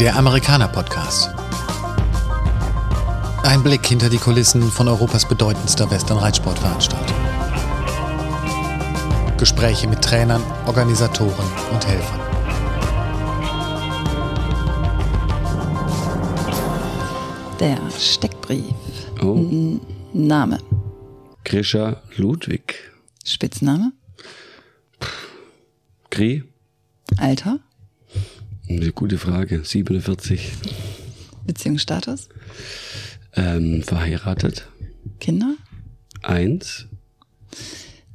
Der Amerikaner Podcast. Ein Blick hinter die Kulissen von Europas bedeutendster Western-Reitsportveranstaltung. Gespräche mit Trainern, Organisatoren und Helfern. Der Steckbrief. Oh. Name. Grisha Ludwig. Spitzname. Gri? Alter. Eine gute Frage. 47. Beziehungsstatus. Ähm, verheiratet. Kinder. Eins.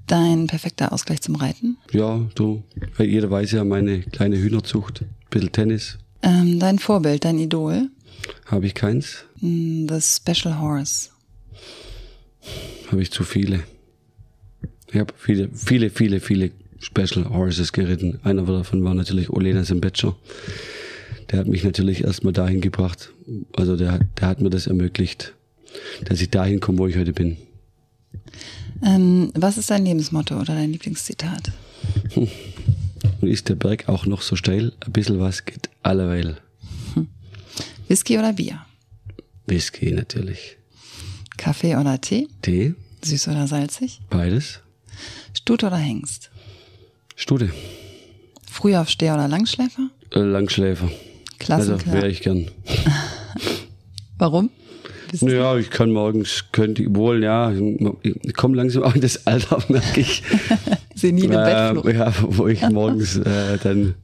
Dein perfekter Ausgleich zum Reiten. Ja, du. Jeder weiß ja meine kleine Hühnerzucht. Bisschen Tennis. Ähm, dein Vorbild, dein Idol. Habe ich keins. Mm, The Special Horse. Habe ich zu viele. Ich habe viele, viele, viele, viele Special Horses geritten. Einer davon war natürlich Olena Sembetscher. Der hat mich natürlich erstmal dahin gebracht. Also der, der hat mir das ermöglicht, dass ich dahin komme, wo ich heute bin. Ähm, was ist dein Lebensmotto oder dein Lieblingszitat? Und ist der Berg auch noch so steil? Ein bisschen was geht alleweil. Whisky oder Bier? Whisky natürlich. Kaffee oder Tee? Tee, Süß oder salzig? beides. Stute oder Hengst? Stute, Frühaufsteher oder Langschläfer? äh, Langschläfer. Also Klassenklar. wäre ich gern. Warum? Du- Naja, ich kann morgens, könnte ich wohl, ja, ich komme langsam auch in das Alter, merke ich. Senile äh, Bettflucht. ja, wo ich morgens äh, dann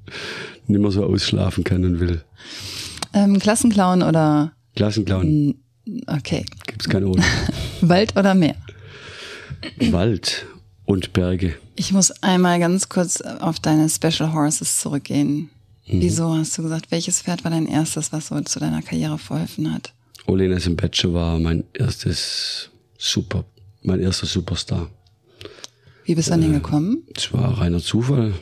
nicht mehr so ausschlafen kann und will. Ähm, Klassenclown oder Klassenclown okay. gibt's keine ohne. Wald oder Meer? Wald und Berge. Ich muss einmal ganz kurz auf deine Special Horses zurückgehen. Wieso hast du gesagt, welches Pferd war dein erstes, was so zu deiner Karriere verholfen hat? Olena Sembetscher war mein erstes Super, mein erster Superstar. Wie bist du an den gekommen? Es war reiner Zufall.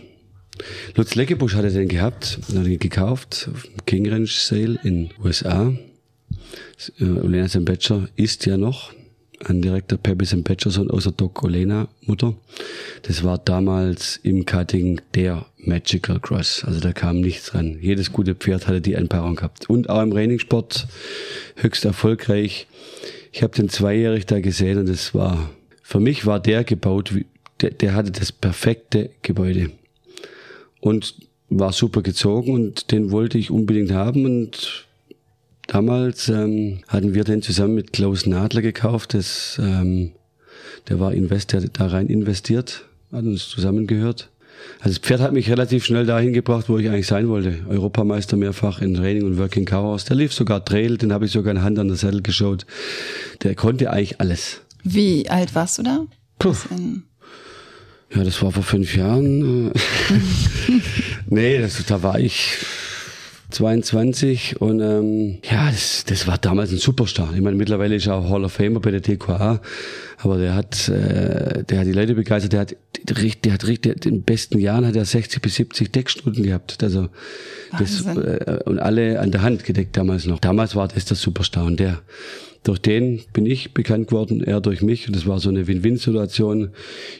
Lutz Leckebusch hatte den gehabt, hat ihn gekauft King Ranch Sale in USA. Äh, Olena Sembetscher ist ja noch ein direkter Pepe Sohn außer Doc Olena Mutter. Das war damals im Cutting der Magical Cross. Also da kam nichts ran. Jedes gute Pferd hatte die Einpaarung gehabt. Und auch im Trainingssport höchst erfolgreich. Ich habe den zweijährig da gesehen und es war, für mich war der gebaut, der, der hatte das perfekte Gebäude und war super gezogen und den wollte ich unbedingt haben und damals ähm, hatten wir den zusammen mit Klaus Nadler gekauft, das, ähm, der war Invest, der da rein investiert, hat uns zusammengehört. Also das Pferd hat mich relativ schnell dahin gebracht, wo ich eigentlich sein wollte. Europameister mehrfach in Training und Working Chaos. Der lief sogar Trail, den habe ich sogar in Hand an der Sattel geschaut. Der konnte eigentlich alles. Wie alt warst du da? Puh. Ja, das war vor fünf Jahren. nee, das, da war ich 22 und ähm, ja, das, das war damals ein Superstar. Ich meine, mittlerweile ist er auch Hall of Famer bei der TQA, aber der hat, äh, der hat die Leute begeistert. Der hat, der hat richtig, in den besten Jahren hat er 60 bis 70 Deckstunden gehabt. Also das, äh, und alle an der Hand gedeckt damals noch. Damals war das der Superstar und der durch den bin ich bekannt geworden, er durch mich. Und das war so eine Win-Win-Situation.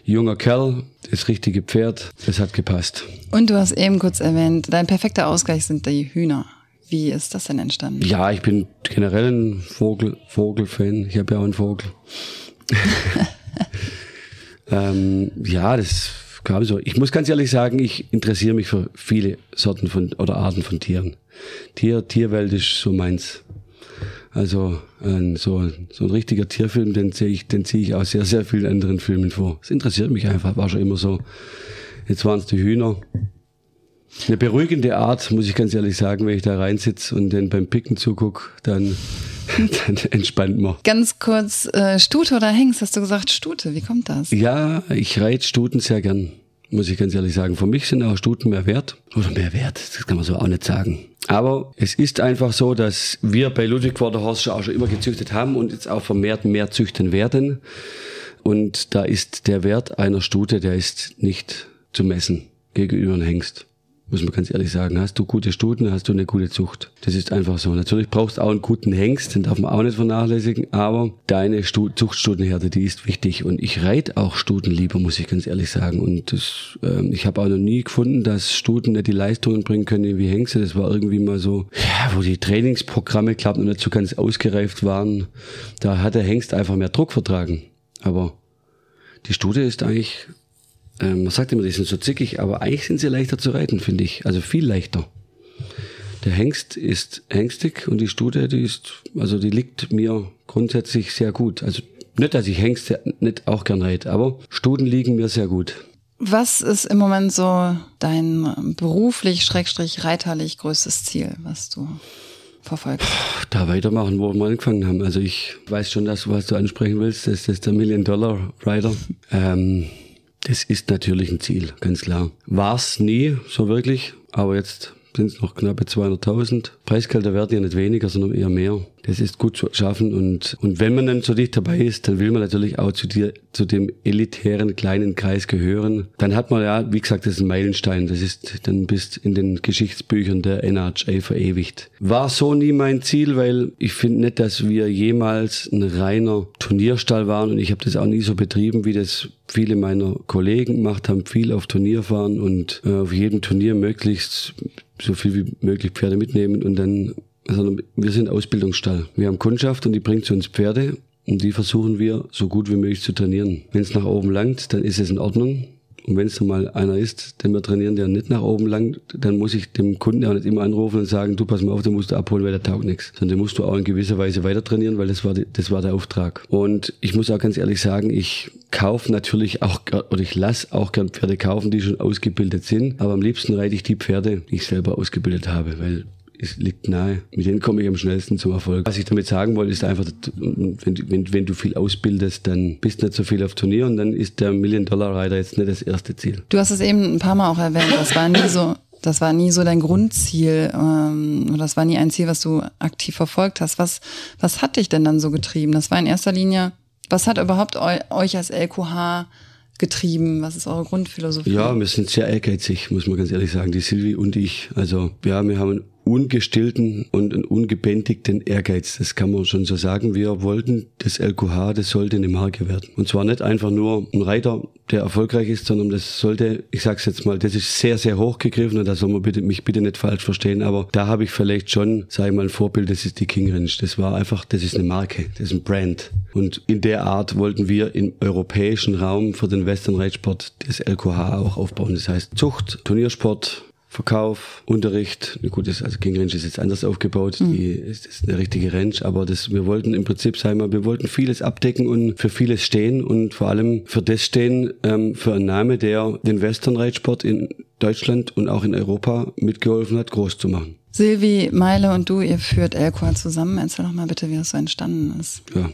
Junger Kerl, das richtige Pferd, das hat gepasst. und du hast eben kurz erwähnt, dein perfekter Ausgleich sind die Hühner. Wie ist das denn entstanden? Ja, ich bin generell ein Vogel, Vogelfan. Ich habe ja auch einen Vogel. ähm, ja, das kam so. Ich muss ganz ehrlich sagen, ich interessiere mich für viele Sorten von oder Arten von Tieren. Tier, Tierwelt ist so meins. Also ein, so, so ein richtiger Tierfilm, den sehe ich, den ziehe ich aus sehr, sehr vielen anderen Filmen vor. Es interessiert mich einfach, war schon immer so. Jetzt waren es die Hühner. Eine beruhigende Art, muss ich ganz ehrlich sagen, wenn ich da reinsitze und den beim Picken zuguck, dann, dann entspannt man. Ganz kurz, äh, Stute oder Hengst? Hast du gesagt Stute? Wie kommt das? Ja, ich reite Stuten sehr gern, muss ich ganz ehrlich sagen. Für mich sind auch Stuten mehr wert. Oder mehr wert, das kann man so auch nicht sagen. Aber es ist einfach so, dass wir bei Ludwig schon auch schon immer gezüchtet haben und jetzt auch vermehrt mehr züchten werden. Und da ist der Wert einer Stute, der ist nicht zu messen gegenüber einem Hengst. Muss man ganz ehrlich sagen. Hast du gute Stuten, hast du eine gute Zucht. Das ist einfach so. Natürlich brauchst du auch einen guten Hengst, den darf man auch nicht vernachlässigen, aber deine Stu Zuchtstutenherde, die ist wichtig. Und ich reite auch Stuten lieber, muss ich ganz ehrlich sagen. Und das, ähm, ich habe auch noch nie gefunden, dass Stuten nicht die Leistungen bringen können wie Hengste. Das war irgendwie mal so, ja, wo die Trainingsprogramme, glaube noch nicht so ganz ausgereift waren. Da hat der Hengst einfach mehr Druck vertragen. Aber die Stute ist eigentlich ähm, man sagt immer, die sind so zickig, aber eigentlich sind sie leichter zu reiten, finde ich. Also viel leichter. Der Hengst ist hengstig und die Stute, die ist, also die liegt mir grundsätzlich sehr gut. Also nicht, dass ich Hengste nicht auch gern reite, aber Stuten liegen mir sehr gut. Was ist im Moment so dein beruflich, schrägstrich reiterlich größtes Ziel, was du verfolgst? Da weitermachen, wo wir angefangen haben. Also ich weiß schon, dass du was du ansprechen willst. Das ist der Million Dollar Rider. Ähm, das ist natürlich ein Ziel, ganz klar. War es nie so wirklich, aber jetzt sind es noch knappe 200.000. Preisgelder werden ja nicht weniger, sondern eher mehr. Das ist gut zu schaffen und, und wenn man dann so dicht dabei ist, dann will man natürlich auch zu dir, zu dem elitären kleinen Kreis gehören. Dann hat man ja, wie gesagt, das ist ein Meilenstein. Das ist dann bis in den Geschichtsbüchern der NHA verewigt. War so nie mein Ziel, weil ich finde nicht, dass wir jemals ein reiner Turnierstall waren und ich habe das auch nie so betrieben, wie das viele meiner Kollegen gemacht haben, viel auf Turnier fahren und äh, auf jedem Turnier möglichst so viel wie möglich Pferde mitnehmen und dann, sondern wir sind Ausbildungsstall. Wir haben Kundschaft und die bringt zu uns Pferde und die versuchen wir so gut wie möglich zu trainieren. Wenn es nach oben langt, dann ist es in Ordnung. Und wenn es mal einer ist, den wir trainieren, der nicht nach oben langt, dann muss ich dem Kunden auch nicht immer anrufen und sagen, du pass mal auf, den musst du abholen, weil der taugt nichts. Sondern den musst du auch in gewisser Weise weiter trainieren, weil das war, die, das war der Auftrag. Und ich muss auch ganz ehrlich sagen, ich kaufe natürlich auch, oder ich lasse auch gern Pferde kaufen, die schon ausgebildet sind. Aber am liebsten reite ich die Pferde, die ich selber ausgebildet habe, weil es liegt nahe. Mit denen komme ich am schnellsten zum Erfolg. Was ich damit sagen wollte, ist einfach, wenn, wenn, wenn du viel ausbildest, dann bist du nicht so viel auf Turnier und dann ist der Million-Dollar-Rider jetzt nicht das erste Ziel. Du hast es eben ein paar Mal auch erwähnt, das war nie so, das war nie so dein Grundziel ähm, oder das war nie ein Ziel, was du aktiv verfolgt hast. Was, was hat dich denn dann so getrieben? Das war in erster Linie, was hat überhaupt eu, euch als LQH getrieben? Was ist eure Grundphilosophie? Ja, wir sind sehr ehrgeizig, muss man ganz ehrlich sagen, die Silvi und ich. Also ja, wir haben ungestillten und ungebändigten Ehrgeiz. Das kann man schon so sagen. Wir wollten das LQH, das sollte eine Marke werden. Und zwar nicht einfach nur ein Reiter, der erfolgreich ist, sondern das sollte, ich sag's jetzt mal, das ist sehr, sehr hochgegriffen und da soll man bitte, mich bitte nicht falsch verstehen, aber da habe ich vielleicht schon, sage ich mal, ein Vorbild, das ist die King Range. Das war einfach, das ist eine Marke, das ist ein Brand. Und in der Art wollten wir im europäischen Raum für den Western Reitsport das LQH auch aufbauen. Das heißt Zucht, Turniersport, Verkauf, Unterricht. Gut, das, also King Ranch ist jetzt anders aufgebaut. Mhm. Die ist, ist eine richtige Ranch, aber das, wir wollten im Prinzip, sagen wir, wir wollten vieles abdecken und für vieles stehen und vor allem für das stehen, ähm, für einen Namen, der den Western-Reitsport in Deutschland und auch in Europa mitgeholfen hat, groß zu machen. Silvi, Meile und du, ihr führt Elqua zusammen. Erzähl doch mal bitte, wie das so entstanden ist. Ja,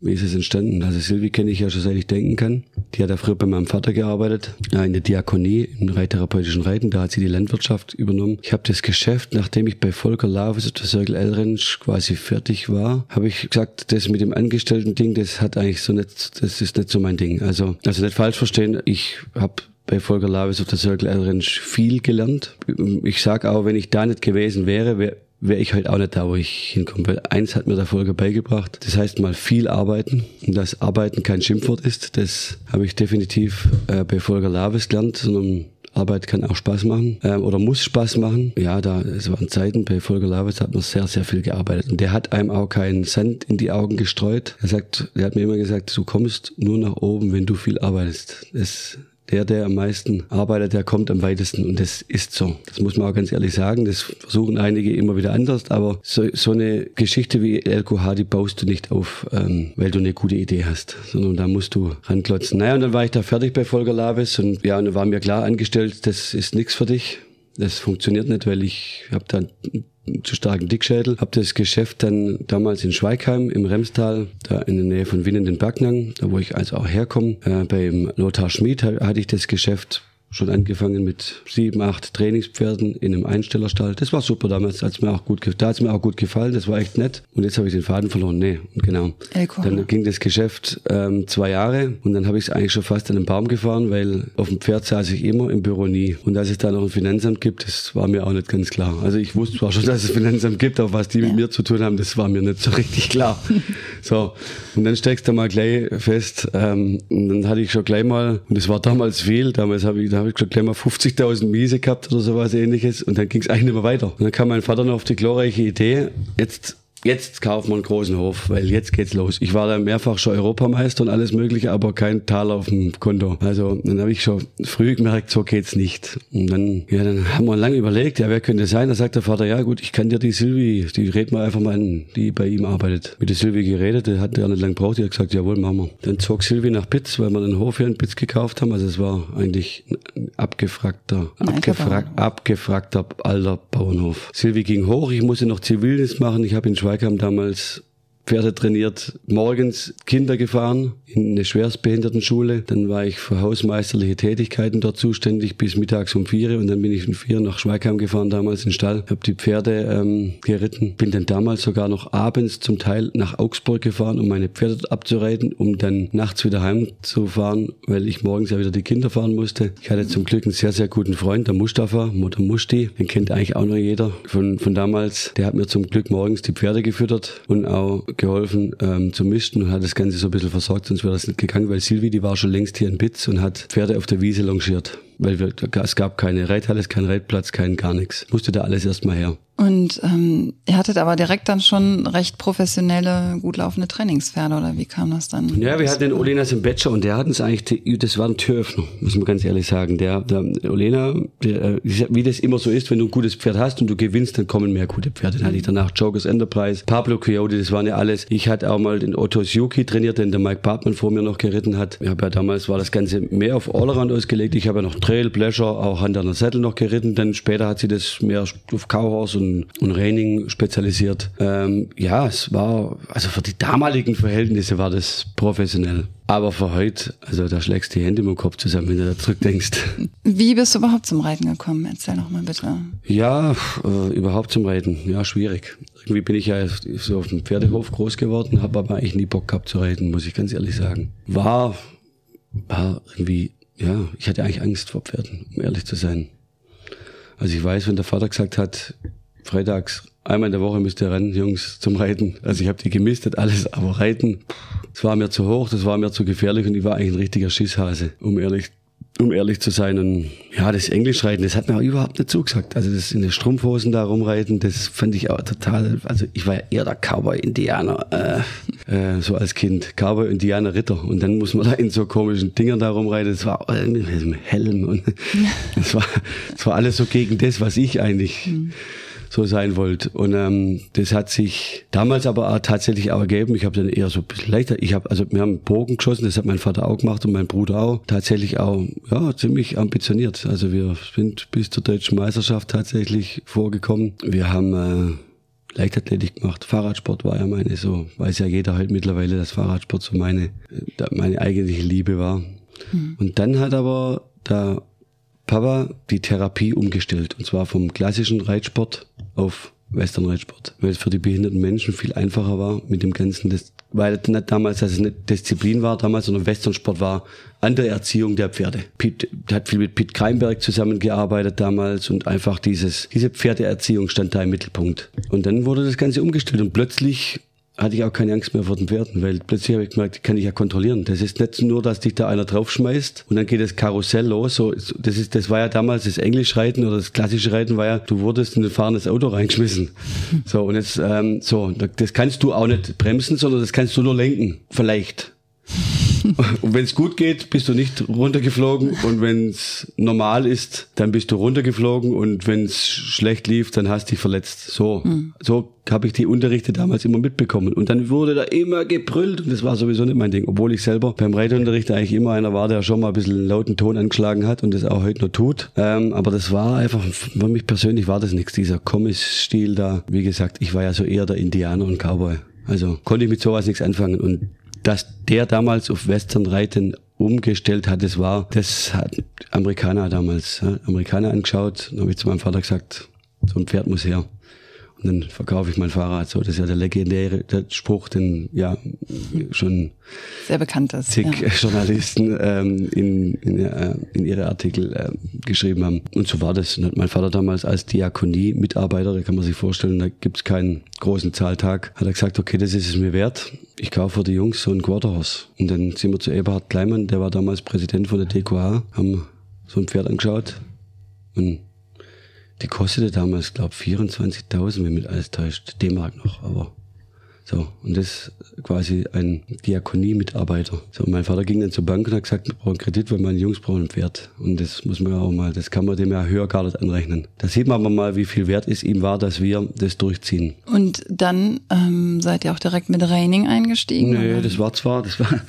wie ist es entstanden? Also Silvi kenne ich ja schon seit ich denken kann. Die hat ja früher bei meinem Vater gearbeitet, in der Diakonie, im reittherapeutischen Reiten. Da hat sie die Landwirtschaft übernommen. Ich habe das Geschäft, nachdem ich bei Volker Laves der Circle L Ranch quasi fertig war, habe ich gesagt, das mit dem Angestellten-Ding, das hat eigentlich so nicht, das ist nicht so mein Ding. Also, also nicht falsch verstehen, ich habe bei Volker Laves auf der Circle L Ranch viel gelernt. Ich sage auch, wenn ich da nicht gewesen wäre, wäre wäre ich halt auch nicht da, wo ich hinkomme. Weil eins hat mir der Folge beigebracht. Das heißt mal viel arbeiten. Und dass Arbeiten kein Schimpfwort ist, das habe ich definitiv äh, bei Volker Laves gelernt, sondern Arbeit kann auch Spaß machen ähm, oder muss Spaß machen. Ja, da es waren Zeiten bei Volker Laves hat man sehr sehr viel gearbeitet und der hat einem auch keinen Sand in die Augen gestreut. Er sagt, er hat mir immer gesagt, du kommst nur nach oben, wenn du viel arbeitest. Das der, der am meisten arbeitet, der kommt am weitesten. Und das ist so. Das muss man auch ganz ehrlich sagen. Das versuchen einige immer wieder anders. Aber so, so eine Geschichte wie LQH, die baust du nicht auf, ähm, weil du eine gute Idee hast, sondern da musst du ranklotzen. Naja, und dann war ich da fertig bei Volker Laves und ja, und dann war mir klar angestellt, das ist nichts für dich. Das funktioniert nicht, weil ich habe da zu starken Dickschädel. Habe das Geschäft dann damals in Schweigheim im Remstal, da in der Nähe von Winnenden Backnang, da wo ich also auch herkomme. Äh, beim Lothar Schmid hatte ich das Geschäft schon angefangen mit sieben, acht Trainingspferden in einem Einstellerstall. Das war super damals, hat's mir auch gut, da hat's mir auch gut gefallen, das war echt nett. Und jetzt habe ich den Faden verloren. Nee, genau. Elko. Dann ging das Geschäft ähm, zwei Jahre und dann habe ich es eigentlich schon fast an den Baum gefahren, weil auf dem Pferd saß ich immer, im Büro nie. Und dass es da noch ein Finanzamt gibt, das war mir auch nicht ganz klar. Also ich wusste zwar schon, dass es ein Finanzamt gibt, aber was die mit mir zu tun haben, das war mir nicht so richtig klar. so, und dann steckst du mal gleich fest, ähm, und dann hatte ich schon gleich mal, und das war damals viel, damals habe ich, da habe ich schon gleich mal 50.000 Miese gehabt oder sowas ähnliches und dann ging es eigentlich nicht mehr weiter. Und dann kam mein Vater noch auf die glorreiche Idee, jetzt jetzt kaufen wir einen großen Hof, weil jetzt geht's los. Ich war da mehrfach schon Europameister und alles mögliche, aber kein Tal auf dem Konto. Also dann habe ich schon früh gemerkt, so geht's nicht. Und dann, ja, dann haben wir lange überlegt, ja, wer könnte sein? Da sagt der Vater, ja gut, ich kann dir die Silvi, die reden wir einfach mal an, die bei ihm arbeitet. Mit der Silvi geredet, der hat ja nicht lange gebraucht, die hat gesagt, jawohl, machen wir. Dann zog Silvi nach Pitz, weil wir einen Hof hier in Pitz gekauft haben. Also es war eigentlich ein abgefragter, Ein abgefrag, abgefragter alter Bauernhof. Silvi ging hoch, ich musste noch Zivildienst machen, ich habe in Schweigheim damals Pferde trainiert, morgens Kinder gefahren in eine Schwerstbehindertenschule. Dann war ich für hausmeisterliche Tätigkeiten dort zuständig bis mittags um vier und dann bin ich um vier nach Schweigheim gefahren, damals in den Stall, habe die Pferde ähm, geritten. Bin dann damals sogar noch abends zum Teil nach Augsburg gefahren, um meine Pferde abzureiten, um dann nachts wieder heimzufahren, weil ich morgens ja wieder die Kinder fahren musste. Ich hatte zum Glück einen sehr, sehr guten Freund, der Mustafa, Mutter Musti, den kennt eigentlich auch noch jeder von, von damals. Der hat mir zum Glück morgens die Pferde gefüttert und auch geholfen ähm, zu misten und hat das Ganze so ein bisschen versorgt, sonst wäre das nicht gegangen, weil Silvi, die war schon längst hier in Bitz und hat Pferde auf der Wiese longiert. Weil wir, es gab keine Reithalle, keinen Reitplatz, kein gar nichts. Musste da alles erstmal her. Und ähm, ihr hattet aber direkt dann schon recht professionelle, gut laufende Trainingspferde, oder wie kam das dann? Ja, wir hatten den Olenas im Bachelor und der hat uns eigentlich, das war ein Türöffner, muss man ganz ehrlich sagen. Der, der Olena, der, äh, wie das immer so ist, wenn du ein gutes Pferd hast und du gewinnst, dann kommen mehr gute Pferde. Dann hatte ich danach Jokers Enterprise, Pablo Coyote, das waren ja alles. Ich hatte auch mal den Otto Suzuki trainiert, den der Mike Bartmann vor mir noch geritten hat. Ich habe ja damals war das Ganze mehr auf Allround ausgelegt. Ich habe ja noch Trail, Pleasure, auch Hand an der Sattel noch geritten. Dann später hat sie das mehr auf Cowhorse und, und Reining spezialisiert. Ähm, ja, es war, also für die damaligen Verhältnisse war das professionell. Aber für heute, also da schlägst du die Hände im Kopf zusammen, wenn du da zurückdenkst. Wie bist du überhaupt zum Reiten gekommen? Erzähl doch mal bitte. Ja, äh, überhaupt zum Reiten, ja, schwierig. Irgendwie bin ich ja so auf dem Pferdehof groß geworden, habe aber eigentlich nie Bock gehabt zu reiten, muss ich ganz ehrlich sagen. War, war irgendwie, ja, ich hatte eigentlich Angst vor Pferden, um ehrlich zu sein. Also ich weiß, wenn der Vater gesagt hat, freitags einmal in der Woche müsst ihr rennen, Jungs, zum Reiten. Also ich habe die gemistet, alles, aber Reiten, das war mir zu hoch, das war mir zu gefährlich und ich war eigentlich ein richtiger Schisshase, um ehrlich um ehrlich zu sein. Und ja, das Englischreiten, das hat mir auch überhaupt nicht zugesagt. Also das in den Strumpfhosen da rumreiten, das fand ich auch total, also ich war ja eher der Cowboy-Indianer, äh, äh, so als Kind. Cowboy-Indianer-Ritter. Und dann muss man da in so komischen Dingern da rumreiten. Das war äh, mit dem Helm und das war, das war alles so gegen das, was ich eigentlich... Mhm so sein wollt. Und ähm, das hat sich damals aber auch tatsächlich auch ergeben. Ich habe dann eher so ein bisschen leichter. Ich habe also wir haben Bogen geschossen, das hat mein Vater auch gemacht und mein Bruder auch. Tatsächlich auch ja ziemlich ambitioniert. Also wir sind bis zur deutschen Meisterschaft tatsächlich vorgekommen. Wir haben äh, Leichtathletik gemacht. Fahrradsport war ja meine so, weiß ja jeder halt mittlerweile, dass Fahrradsport so meine, meine eigentliche Liebe war. Mhm. Und dann hat aber der Papa die Therapie umgestellt. Und zwar vom klassischen Reitsport auf Western Reitsport. Weil es für die behinderten Menschen viel einfacher war mit dem Ganzen, das, weil damals, dass es nicht Disziplin war damals, sondern Westernsport war an der Erziehung der Pferde. Piet hat viel mit Piet Kreinberg zusammengearbeitet damals und einfach dieses, diese Pferdeerziehung stand da im Mittelpunkt. Und dann wurde das Ganze umgestellt und plötzlich hatte ich auch keine Angst mehr vor den Pferden, weil plötzlich habe ich gemerkt, die kann ich ja kontrollieren. Das ist nicht nur, dass dich da einer draufschmeißt und dann geht das Karussell los. So, das ist, das war ja damals das Englischreiten oder das klassische Reiten war ja, du wurdest in ein fahrendes Auto reingeschmissen. So und jetzt ähm, so, das kannst du auch nicht bremsen, sondern das kannst du nur lenken, vielleicht. Und wenn es gut geht, bist du nicht runtergeflogen. Und wenn es normal ist, dann bist du runtergeflogen. Und wenn es schlecht lief, dann hast du dich verletzt. So, mhm. so habe ich die Unterrichte damals immer mitbekommen. Und dann wurde da immer gebrüllt. Und das war sowieso nicht mein Ding. Obwohl ich selber beim Reitunterricht eigentlich immer einer war, der schon mal ein bisschen einen lauten Ton angeschlagen hat und das auch heute noch tut. Ähm, aber das war einfach, für mich persönlich war das nichts. Dieser Kommis-Stil da. Wie gesagt, ich war ja so eher der Indianer und Cowboy. Also konnte ich mit sowas nichts anfangen. Und dass der damals auf Western reiten umgestellt hat, das war, das hat Amerikaner damals, ja, Amerikaner angeschaut, dann habe ich zu meinem Vater gesagt, so ein Pferd muss her. Und dann verkaufe ich mein Fahrrad. So, das ist ja der legendäre der Spruch, den ja schon sehr bekannt ist. Zig ja. Journalisten ähm, in, in, äh, in ihre Artikel äh, geschrieben haben. Und so war das. Und hat mein Vater damals als Diakonie-Mitarbeiter, da kann man sich vorstellen, da gibt's keinen großen Zahltag, hat er gesagt, okay, das ist es mir wert. Ich kaufe für die Jungs so ein Quarterhorse. Und dann sind wir zu Eberhard Kleimann, der war damals Präsident von der DQA, haben so ein Pferd angeschaut und die kostete damals, glaube 24.000, wenn mich alles täuscht, D-Mark noch, aber so. Und das quasi ein Diakonie-Mitarbeiter. So, mein Vater ging dann zur Bank und hat gesagt, wir brauchen Kredit, weil meine Jungs brauchen ein Pferd. Und das muss man ja auch mal, das kann man dem ja höher gar nicht anrechnen. Da sieht man aber mal, wie viel wert es ihm war, dass wir das durchziehen. Und dann ähm, seid ihr auch direkt mit Raining eingestiegen? Nee, oder? das war zwar, das war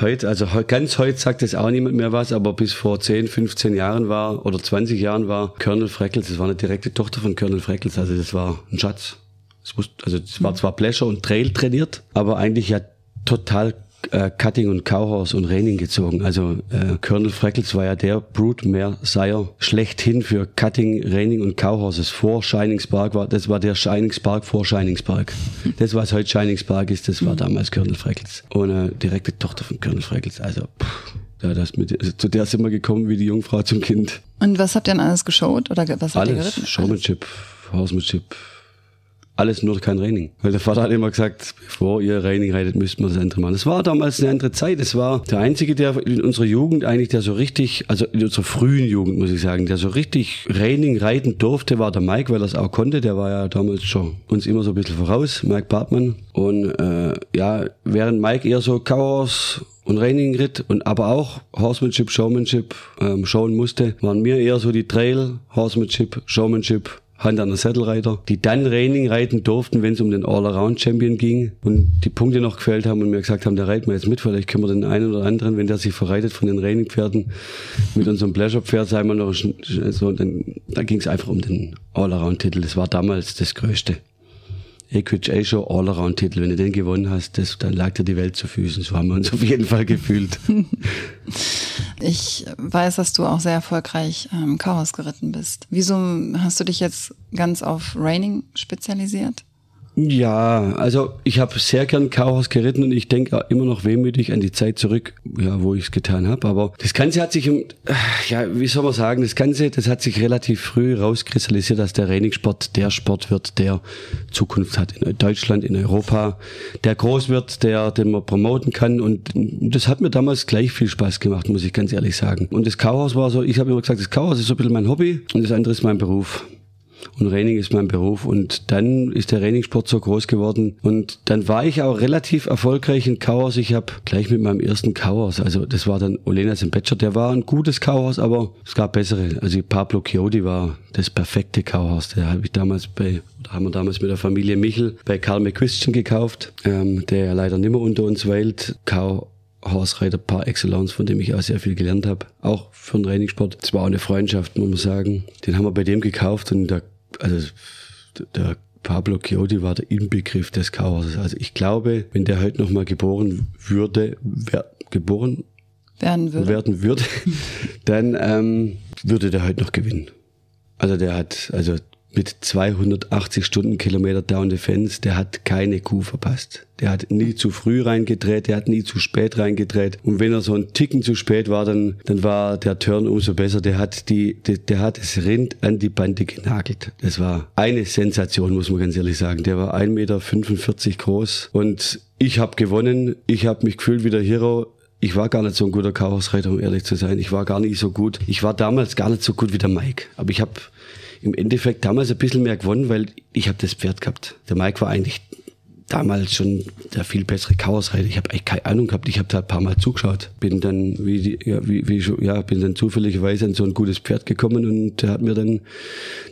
heute, also ganz heute sagt das auch niemand mehr was, aber bis vor 10, 15 Jahren war oder 20 Jahren war Colonel Freckles, das war eine direkte Tochter von Colonel Freckles, also das war ein Schatz. Das also das war zwar Pleasure und Trail trainiert, aber eigentlich ja total äh, Cutting und Cowhorse und Reining gezogen. Also äh, Colonel Freckles war ja der Broodmare Sire schlechthin für Cutting, Reining und Cowhorses vor Shining Spark war. Das war der Shining Spark vor Shining Spark. Das was heute Shining Spark ist, das war damals Colonel Freckles. Und eine direkte Tochter von Colonel Freckles. Also pff, ja, das mit, also zu der sind wir gekommen wie die Jungfrau zum Kind. Und was habt ihr denn alles geschaut oder was habt alles, ihr geritten? Showmanship, Horsemanship, alles nur kein Training. Weil der Vater hat immer gesagt, bevor ihr Training reitet, müsst man das andere machen. Es war damals eine andere Zeit. Es war der einzige, der in unserer Jugend eigentlich, der so richtig, also in unserer frühen Jugend, muss ich sagen, der so richtig Training reiten durfte, war der Mike, weil er es auch konnte. Der war ja damals schon uns immer so ein bisschen voraus, Mike Bartmann. Und äh, ja, während Mike eher so Chaos und Training ritt und aber auch Horsemanship, Showmanship ähm, schauen musste, waren mir eher so die Trail, Horsemanship, Showmanship, Hand an der Sattelreiter, die dann Training reiten durften, wenn es um den All-Around-Champion ging und die Punkte noch gefällt haben und mir gesagt haben, da reiten wir jetzt mit, vielleicht können wir den einen oder anderen, wenn der sich verreitet von den Training-Pferden, mit unserem Pleasure-Pferd, sei mal noch so, dann, da ging es einfach um den All-Around-Titel. Das war damals das Größte. Equidge A-Show All-Around-Titel. Wenn du den gewonnen hast, das, dann lag dir die Welt zu Füßen. So haben wir uns auf jeden Fall gefühlt. Ich weiß, dass du auch sehr erfolgreich ähm, Chaos geritten bist. Wieso hast du dich jetzt ganz auf Raining spezialisiert? Ja, also ich habe sehr gern Chaos geritten und ich denke immer noch wehmütig an die Zeit zurück, ja, wo ich es getan habe. Aber das Ganze hat sich, ja, wie soll man sagen, das Ganze, das hat sich relativ früh rauskristallisiert, dass der Trainingssport der Sport wird, der Zukunft hat in Deutschland, in Europa, der groß wird, der, den man promoten kann. Und das hat mir damals gleich viel Spaß gemacht, muss ich ganz ehrlich sagen. Und das Chaos war so, ich habe immer gesagt, das Chaos ist so ein bisschen mein Hobby und das andere ist mein Beruf und Training ist mein Beruf. Und dann ist der Trainingssport so groß geworden und dann war ich auch relativ erfolgreich in Chaos. Ich habe gleich mit meinem ersten Chaos, also das war dann Olena Sembetscher, der war ein gutes Chaos, aber es gab bessere. Also Pablo Chiodi war das perfekte Chaos. Der habe ich damals bei, haben wir damals mit der Familie Michel bei Karl McQuistion gekauft, ähm, der leider nimmer unter uns weilt. Chaos Horsereiter par excellence, von dem ich auch sehr viel gelernt habe. Auch für den Trainingssport. Es war auch eine Freundschaft, muss man sagen. Den haben wir bei dem gekauft und der, also, der Pablo Chiodi war der Inbegriff des Chaos. Also ich glaube, wenn der heute nochmal geboren würde, wer, geboren werden würde, werden würde dann ähm, würde der heute noch gewinnen. Also der hat, also mit 280 Stundenkilometer Down Defense, der hat keine Kuh verpasst. Der hat nie zu früh reingedreht, der hat nie zu spät reingedreht. Und wenn er so einen Ticken zu spät war, dann, dann war der Turn umso besser. Der hat die, der, der hat das Rind an die Bande genagelt. Das war eine Sensation, muss man ganz ehrlich sagen. Der war 1,45 Meter groß und ich habe gewonnen. Ich habe mich gefühlt wie der Hero. Ich war gar nicht so ein guter Chaosreiter, um ehrlich zu sein. Ich war gar nicht so gut. Ich war damals gar nicht so gut wie der Mike. Aber ich habe im Endeffekt damals ein bisschen mehr gewonnen, weil ich habe das Pferd gehabt. Der Mike war eigentlich damals schon der viel bessere Chaosreiter. Ich habe eigentlich keine Ahnung gehabt. Ich habe da ein paar Mal zugeschaut. Bin dann wie, die, ja, wie, wie ja, bin dann zufälligerweise an so ein gutes Pferd gekommen und der hat mir dann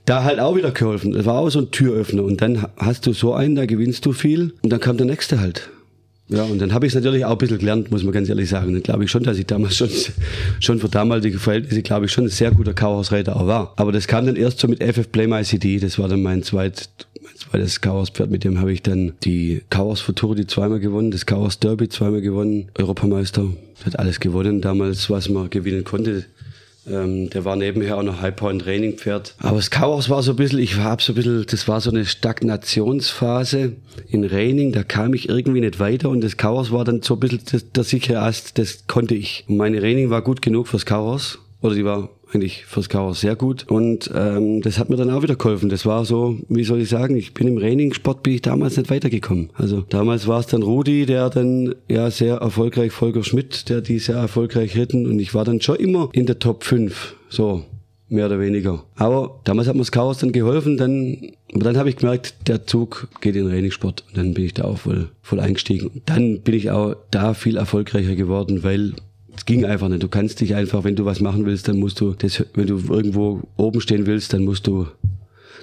da halt auch wieder geholfen. Das war auch so ein Türöffner. Und dann hast du so einen, da gewinnst du viel und dann kam der nächste halt. Ja, und dann habe ich es natürlich auch ein bisschen gelernt, muss man ganz ehrlich sagen. Dann glaube ich schon, dass ich damals schon, schon für damalige Verhältnisse, glaube ich, schon ein sehr guter Kauhausreiter auch war. Aber das kam dann erst so mit FF Play My CD. Das war dann mein zweit, mein zweites Kauhauspferd. Mit dem habe ich dann die Kauhaus Futurity zweimal gewonnen, das Kauhaus Derby zweimal gewonnen, Europameister. Hat alles gewonnen damals, was man gewinnen konnte. Ähm, der war nebenher auch noch High Point Training Pferd. Aber das Chaos war so ein bisschen, ich habe so ein bisschen, das war so eine Stagnationsphase in Reining, da kam ich irgendwie nicht weiter und das Chaos war dann so ein bisschen der sichere Ast, das konnte ich. Und meine Reining war gut genug fürs Chaos. Oder die war eigentlich fürs Chaos sehr gut. Und ähm, das hat mir dann auch wieder geholfen. Das war so, wie soll ich sagen, ich bin im Trainingssport bin ich damals nicht weitergekommen. Also damals war es dann Rudi, der dann ja sehr erfolgreich, Volker Schmidt, der die sehr erfolgreich ritten. Und ich war dann schon immer in der Top 5. So, mehr oder weniger. Aber damals hat mir das Chaos dann geholfen, dann, aber dann habe ich gemerkt, der Zug geht in den Trainingssport und dann bin ich da auch voll, voll eingestiegen. Dann bin ich auch da viel erfolgreicher geworden, weil es ging einfach nicht. Du kannst dich einfach, wenn du was machen willst, dann musst du das, wenn du irgendwo oben stehen willst, dann musst du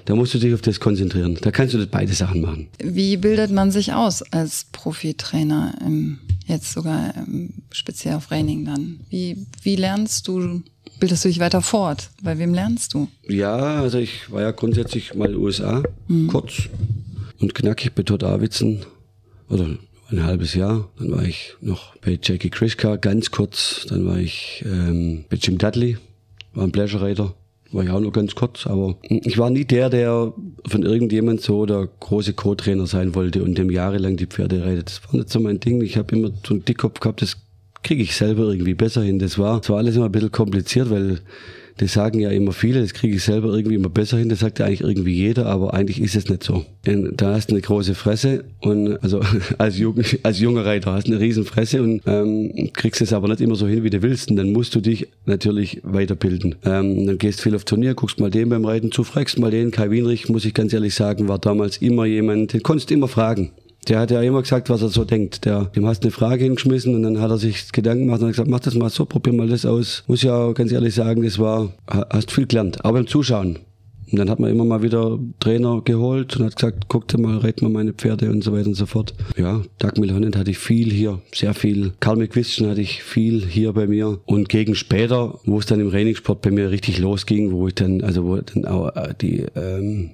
da musst du dich auf das konzentrieren. Da kannst du das beide Sachen machen. Wie bildet man sich aus als Profitrainer, im, jetzt sogar im, speziell auf Reining dann? Wie, wie lernst du, bildest du dich weiter fort? Bei wem lernst du? Ja, also ich war ja grundsätzlich mal in den USA, Mhm. kurz und knackig bei Todd Davidson. Oder ein halbes Jahr. Dann war ich noch bei Jackie Krishka ganz kurz. Dann war ich ähm, bei Jim Dudley, war ein Pleasure Rider. War ich auch nur ganz kurz, aber ich war nie der, der von irgendjemand so der große Co-Trainer sein wollte und dem jahrelang die Pferde reitet. Das war nicht so mein Ding. Ich habe immer so einen Dickkopf gehabt, das kriege ich selber irgendwie besser hin. Das war, das war alles immer ein bisschen kompliziert, weil das sagen ja immer viele, das kriege ich selber irgendwie immer besser hin, das sagt ja eigentlich irgendwie jeder, aber eigentlich ist es nicht so. Denn da hast du eine große Fresse und also als, Jugend, als junger Reiter hast du eine riesen Fresse und ähm, kriegst es aber nicht immer so hin, wie du willst und dann musst du dich natürlich weiterbilden. Ähm, dann gehst viel auf Turnier, guckst mal den beim Reiten zu, fragst mal den. Kai Wienrich, muss ich ganz ehrlich sagen, war damals immer jemand, den konntest du immer fragen. Der hat ja immer gesagt, was er so denkt. Der, dem hast eine Frage hingeschmissen und dann hat er sich Gedanken gemacht und hat gesagt, mach das mal so, probier mal das aus. Muss ja ganz ehrlich sagen, das war, hast viel gelernt. Auch beim Zuschauen. Und dann hat man immer mal wieder Trainer geholt und hat gesagt, guck dir mal, reit mal meine Pferde und so weiter und so fort. Ja, Doug Milhonen hatte ich viel hier, sehr viel. Karl McQuistion hatte ich viel hier bei mir. Und gegen später, wo es dann im Trainingssport bei mir richtig losging, wo ich dann, also wo dann auch äh, die, ähm,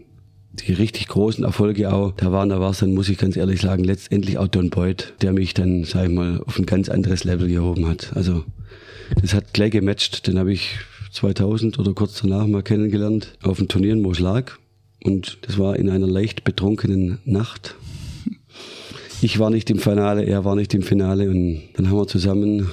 die richtig großen Erfolge auch da waren, da war es dann, muss ich ganz ehrlich sagen, letztendlich auch Don Boyd, der mich dann, sag ich mal, auf ein ganz anderes Level gehoben hat. Also das hat gleich gematcht. Den habe ich 2000 oder kurz danach mal kennengelernt auf einem Turnier in Moschlag. Und das war in einer leicht betrunkenen Nacht. Ich war nicht im Finale, er war nicht im Finale und dann haben wir zusammen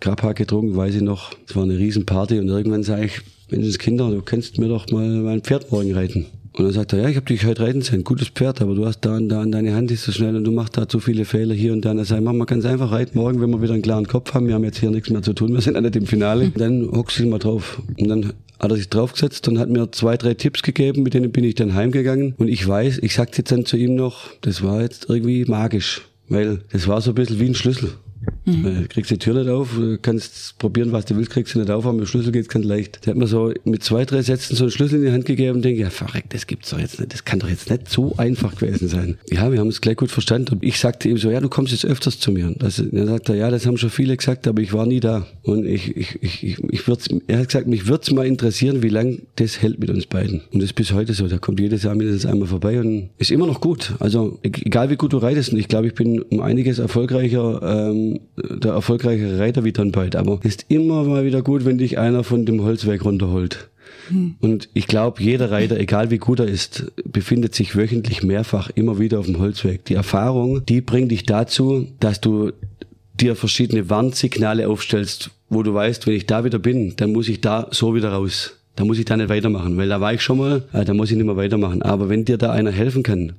Grabhack getrunken, weiß ich noch. Es war eine Riesenparty und irgendwann sage ich, Menschenskinder, du kannst mir doch mal mein Pferd morgen reiten. Und dann sagt er, ja, ich habe dich heute reiten sehen, gutes Pferd, aber du hast da und da und deine Hand ist so schnell und du machst da zu viele Fehler hier und da. Und er sagt, mach mal ganz einfach reiten morgen, wenn wir wieder einen klaren Kopf haben. Wir haben jetzt hier nichts mehr zu tun, wir sind nicht im Finale. Dann hockst du mal drauf. Und dann hat er sich draufgesetzt und hat mir zwei, drei Tipps gegeben, mit denen bin ich dann heimgegangen. Und ich weiß, ich sagte jetzt dann zu ihm noch, das war jetzt irgendwie magisch, weil das war so ein bisschen wie ein Schlüssel. Mhm. Kriegst die Tür nicht auf, kannst probieren, was du willst, kriegst du nicht auf, aber mit dem Schlüssel geht's ganz leicht. Der hat mir so mit zwei, drei Sätzen so einen Schlüssel in die Hand gegeben und denke, ja, verreckt, das gibt's doch jetzt nicht, das kann doch jetzt nicht so einfach gewesen sein. Ja, wir haben es gleich gut verstanden und ich sagte ihm so, ja, du kommst jetzt öfters zu mir. Das, dann sagt er, ja, das haben schon viele gesagt, aber ich war nie da. Und ich, ich, ich, ich, ich würd's, er hat gesagt, mich würd's mal interessieren, wie lang das hält mit uns beiden. Und das ist bis heute so. Da kommt jedes Jahr mindestens einmal vorbei und ist immer noch gut. Also, egal wie gut du reitest, und ich glaube, ich bin um einiges erfolgreicher, ähm, der erfolgreichere Reiter wie Don Boyd, aber ist immer mal wieder gut, wenn dich einer von dem Holzweg runterholt. Und ich glaube, jeder Reiter, egal wie gut er ist, befindet sich wöchentlich mehrfach immer wieder auf dem Holzweg. Die Erfahrung, die bringt dich dazu, dass du dir verschiedene Warnsignale aufstellst, wo du weißt, wenn ich da wieder bin, dann muss ich da so wieder raus. Da muss ich da nicht weitermachen, weil da war ich schon mal, äh, da muss ich nicht mehr weitermachen. Aber wenn dir da einer helfen kann,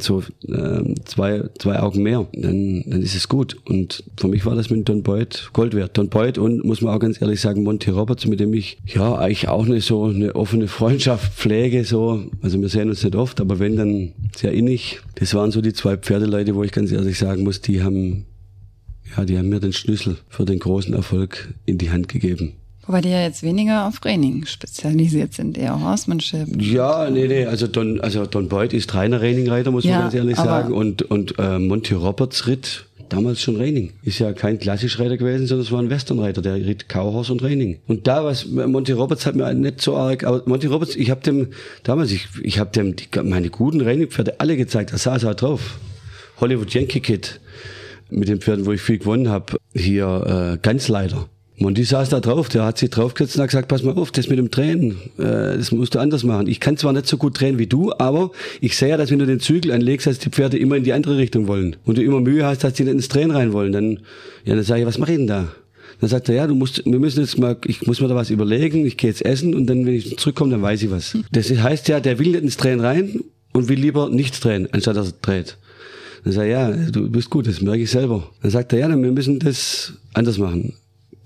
so äh, zwei, zwei Augen mehr, dann, dann ist es gut. Und für mich war das mit Don Boyd Gold wert. Don Boyd und muss man auch ganz ehrlich sagen, Monty Roberts, mit dem ich ja eigentlich auch eine so eine offene Freundschaft pflege. So. Also wir sehen uns nicht oft, aber wenn dann sehr innig. Das waren so die zwei Pferdeleute, wo ich ganz ehrlich sagen muss, die haben ja, die haben mir den Schlüssel für den großen Erfolg in die Hand gegeben. Wobei die ja jetzt weniger auf Training spezialisiert sind, eher Horsemanship. Ja, nee, nee, also Don, also Don Boyd ist reiner Trainingreiter, muss Ja, man ganz ehrlich sagen. Und, und äh, Monty Roberts ritt damals schon Reining. Ist ja kein Klassischreiter gewesen, sondern es war ein Westernreiter, der ritt Kauhaus und Reining. Und da was, Monty Roberts hat mir nicht so arg, aber Monty Roberts, ich habe dem, damals, ich, ich habe dem die, meine guten Reiningpferde alle gezeigt, da saß er drauf. Hollywood Yankee Kid mit den Pferden, wo ich viel gewonnen habe, hier äh, ganz leider. Und die saß da drauf, der hat sich draufgesetzt und hat gesagt, pass mal auf, das mit dem Tränen, äh, das musst du anders machen. Ich kann zwar nicht so gut drehen wie du, aber ich sehe ja, dass wenn du den Zügel anlegst, dass die Pferde immer in die andere Richtung wollen. Und du immer Mühe hast, dass die nicht ins Drehen rein wollen. Dann, ja, dann sage ich, was mache ich denn da? Dann sagt er, ja, du musst, wir müssen jetzt mal, ich muss mir da was überlegen, ich gehe jetzt essen und dann, wenn ich zurückkomme, dann weiß ich was. Das heißt ja, der will nicht ins Drehen rein und will lieber nicht drehen, anstatt dass er dreht. Dann sage ich, ja, du bist gut, das merke ich selber. Dann sagt er, ja, dann wir müssen das anders machen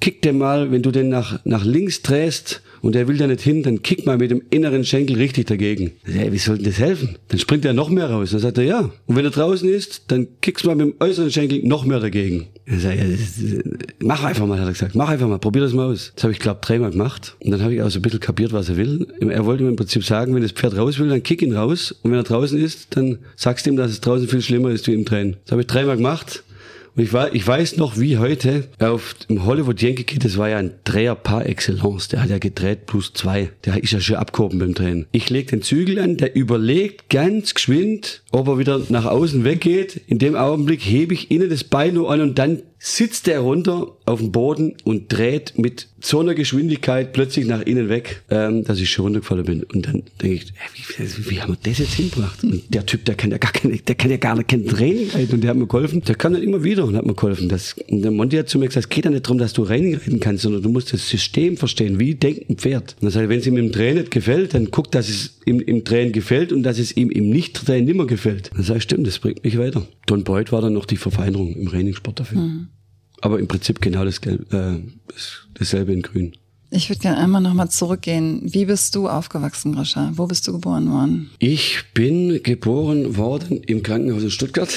kick den mal, wenn du den nach, nach links drehst und der will da nicht hin, dann kick mal mit dem inneren Schenkel richtig dagegen. Ja, wie soll denn das helfen? Dann springt er noch mehr raus. Dann sagt er, ja. Und wenn er draußen ist, dann kickst mal mit dem äußeren Schenkel noch mehr dagegen. Dann sag ich, ja, das, mach einfach mal, hat er gesagt. Mach einfach mal, probier das mal aus. Das habe ich, glaube dreimal gemacht. Und dann habe ich auch so ein bisschen kapiert, was er will. Er wollte mir im Prinzip sagen, wenn das Pferd raus will, dann kick ihn raus. Und wenn er draußen ist, dann sagst du ihm, dass es draußen viel schlimmer ist wie im Train. Das habe ich dreimal gemacht. Und ich, war, ich weiß noch, wie heute auf dem Hollywood Yankee Kid, das war ja ein Dreher par excellence. Der hat ja gedreht plus zwei. Der ist ja schon abgehoben beim Drehen. Ich leg den Zügel an, der überlegt ganz geschwind, ob er wieder nach außen weggeht. In dem Augenblick hebe ich innen das Bein nur an und dann sitzt er runter auf dem Boden und dreht mit so einer Geschwindigkeit plötzlich nach innen weg, ähm, dass ich schon runtergefallen bin. Und dann denke ich, wie, wie haben wir das jetzt hingebracht? Und der Typ, der kann ja gar keine, der kann ja gar nicht kein Training reiten und der hat mir geholfen. Der kann dann immer wieder und hat mir geholfen. Das, und der Monty hat zu mir gesagt, es geht ja nicht darum, dass du Training reiten kannst, sondern du musst das System verstehen. Wie denkt ein Pferd? Und sage ich, wenn es ihm im Train nicht gefällt, dann guck, dass es ihm im Train gefällt und dass es ihm im Nicht-Train nimmer gefällt. Dann sage ich, stimmt, das bringt mich weiter. Don Boyd war dann noch die Verfeinerung im Trainingssport dafür. Mhm. Aber im Prinzip genau das, äh, dasselbe in Grün. Ich würde gerne einmal nochmal zurückgehen. Wie bist du aufgewachsen, Grisha? Wo bist du geboren worden? Ich bin geboren worden im Krankenhaus in Stuttgart.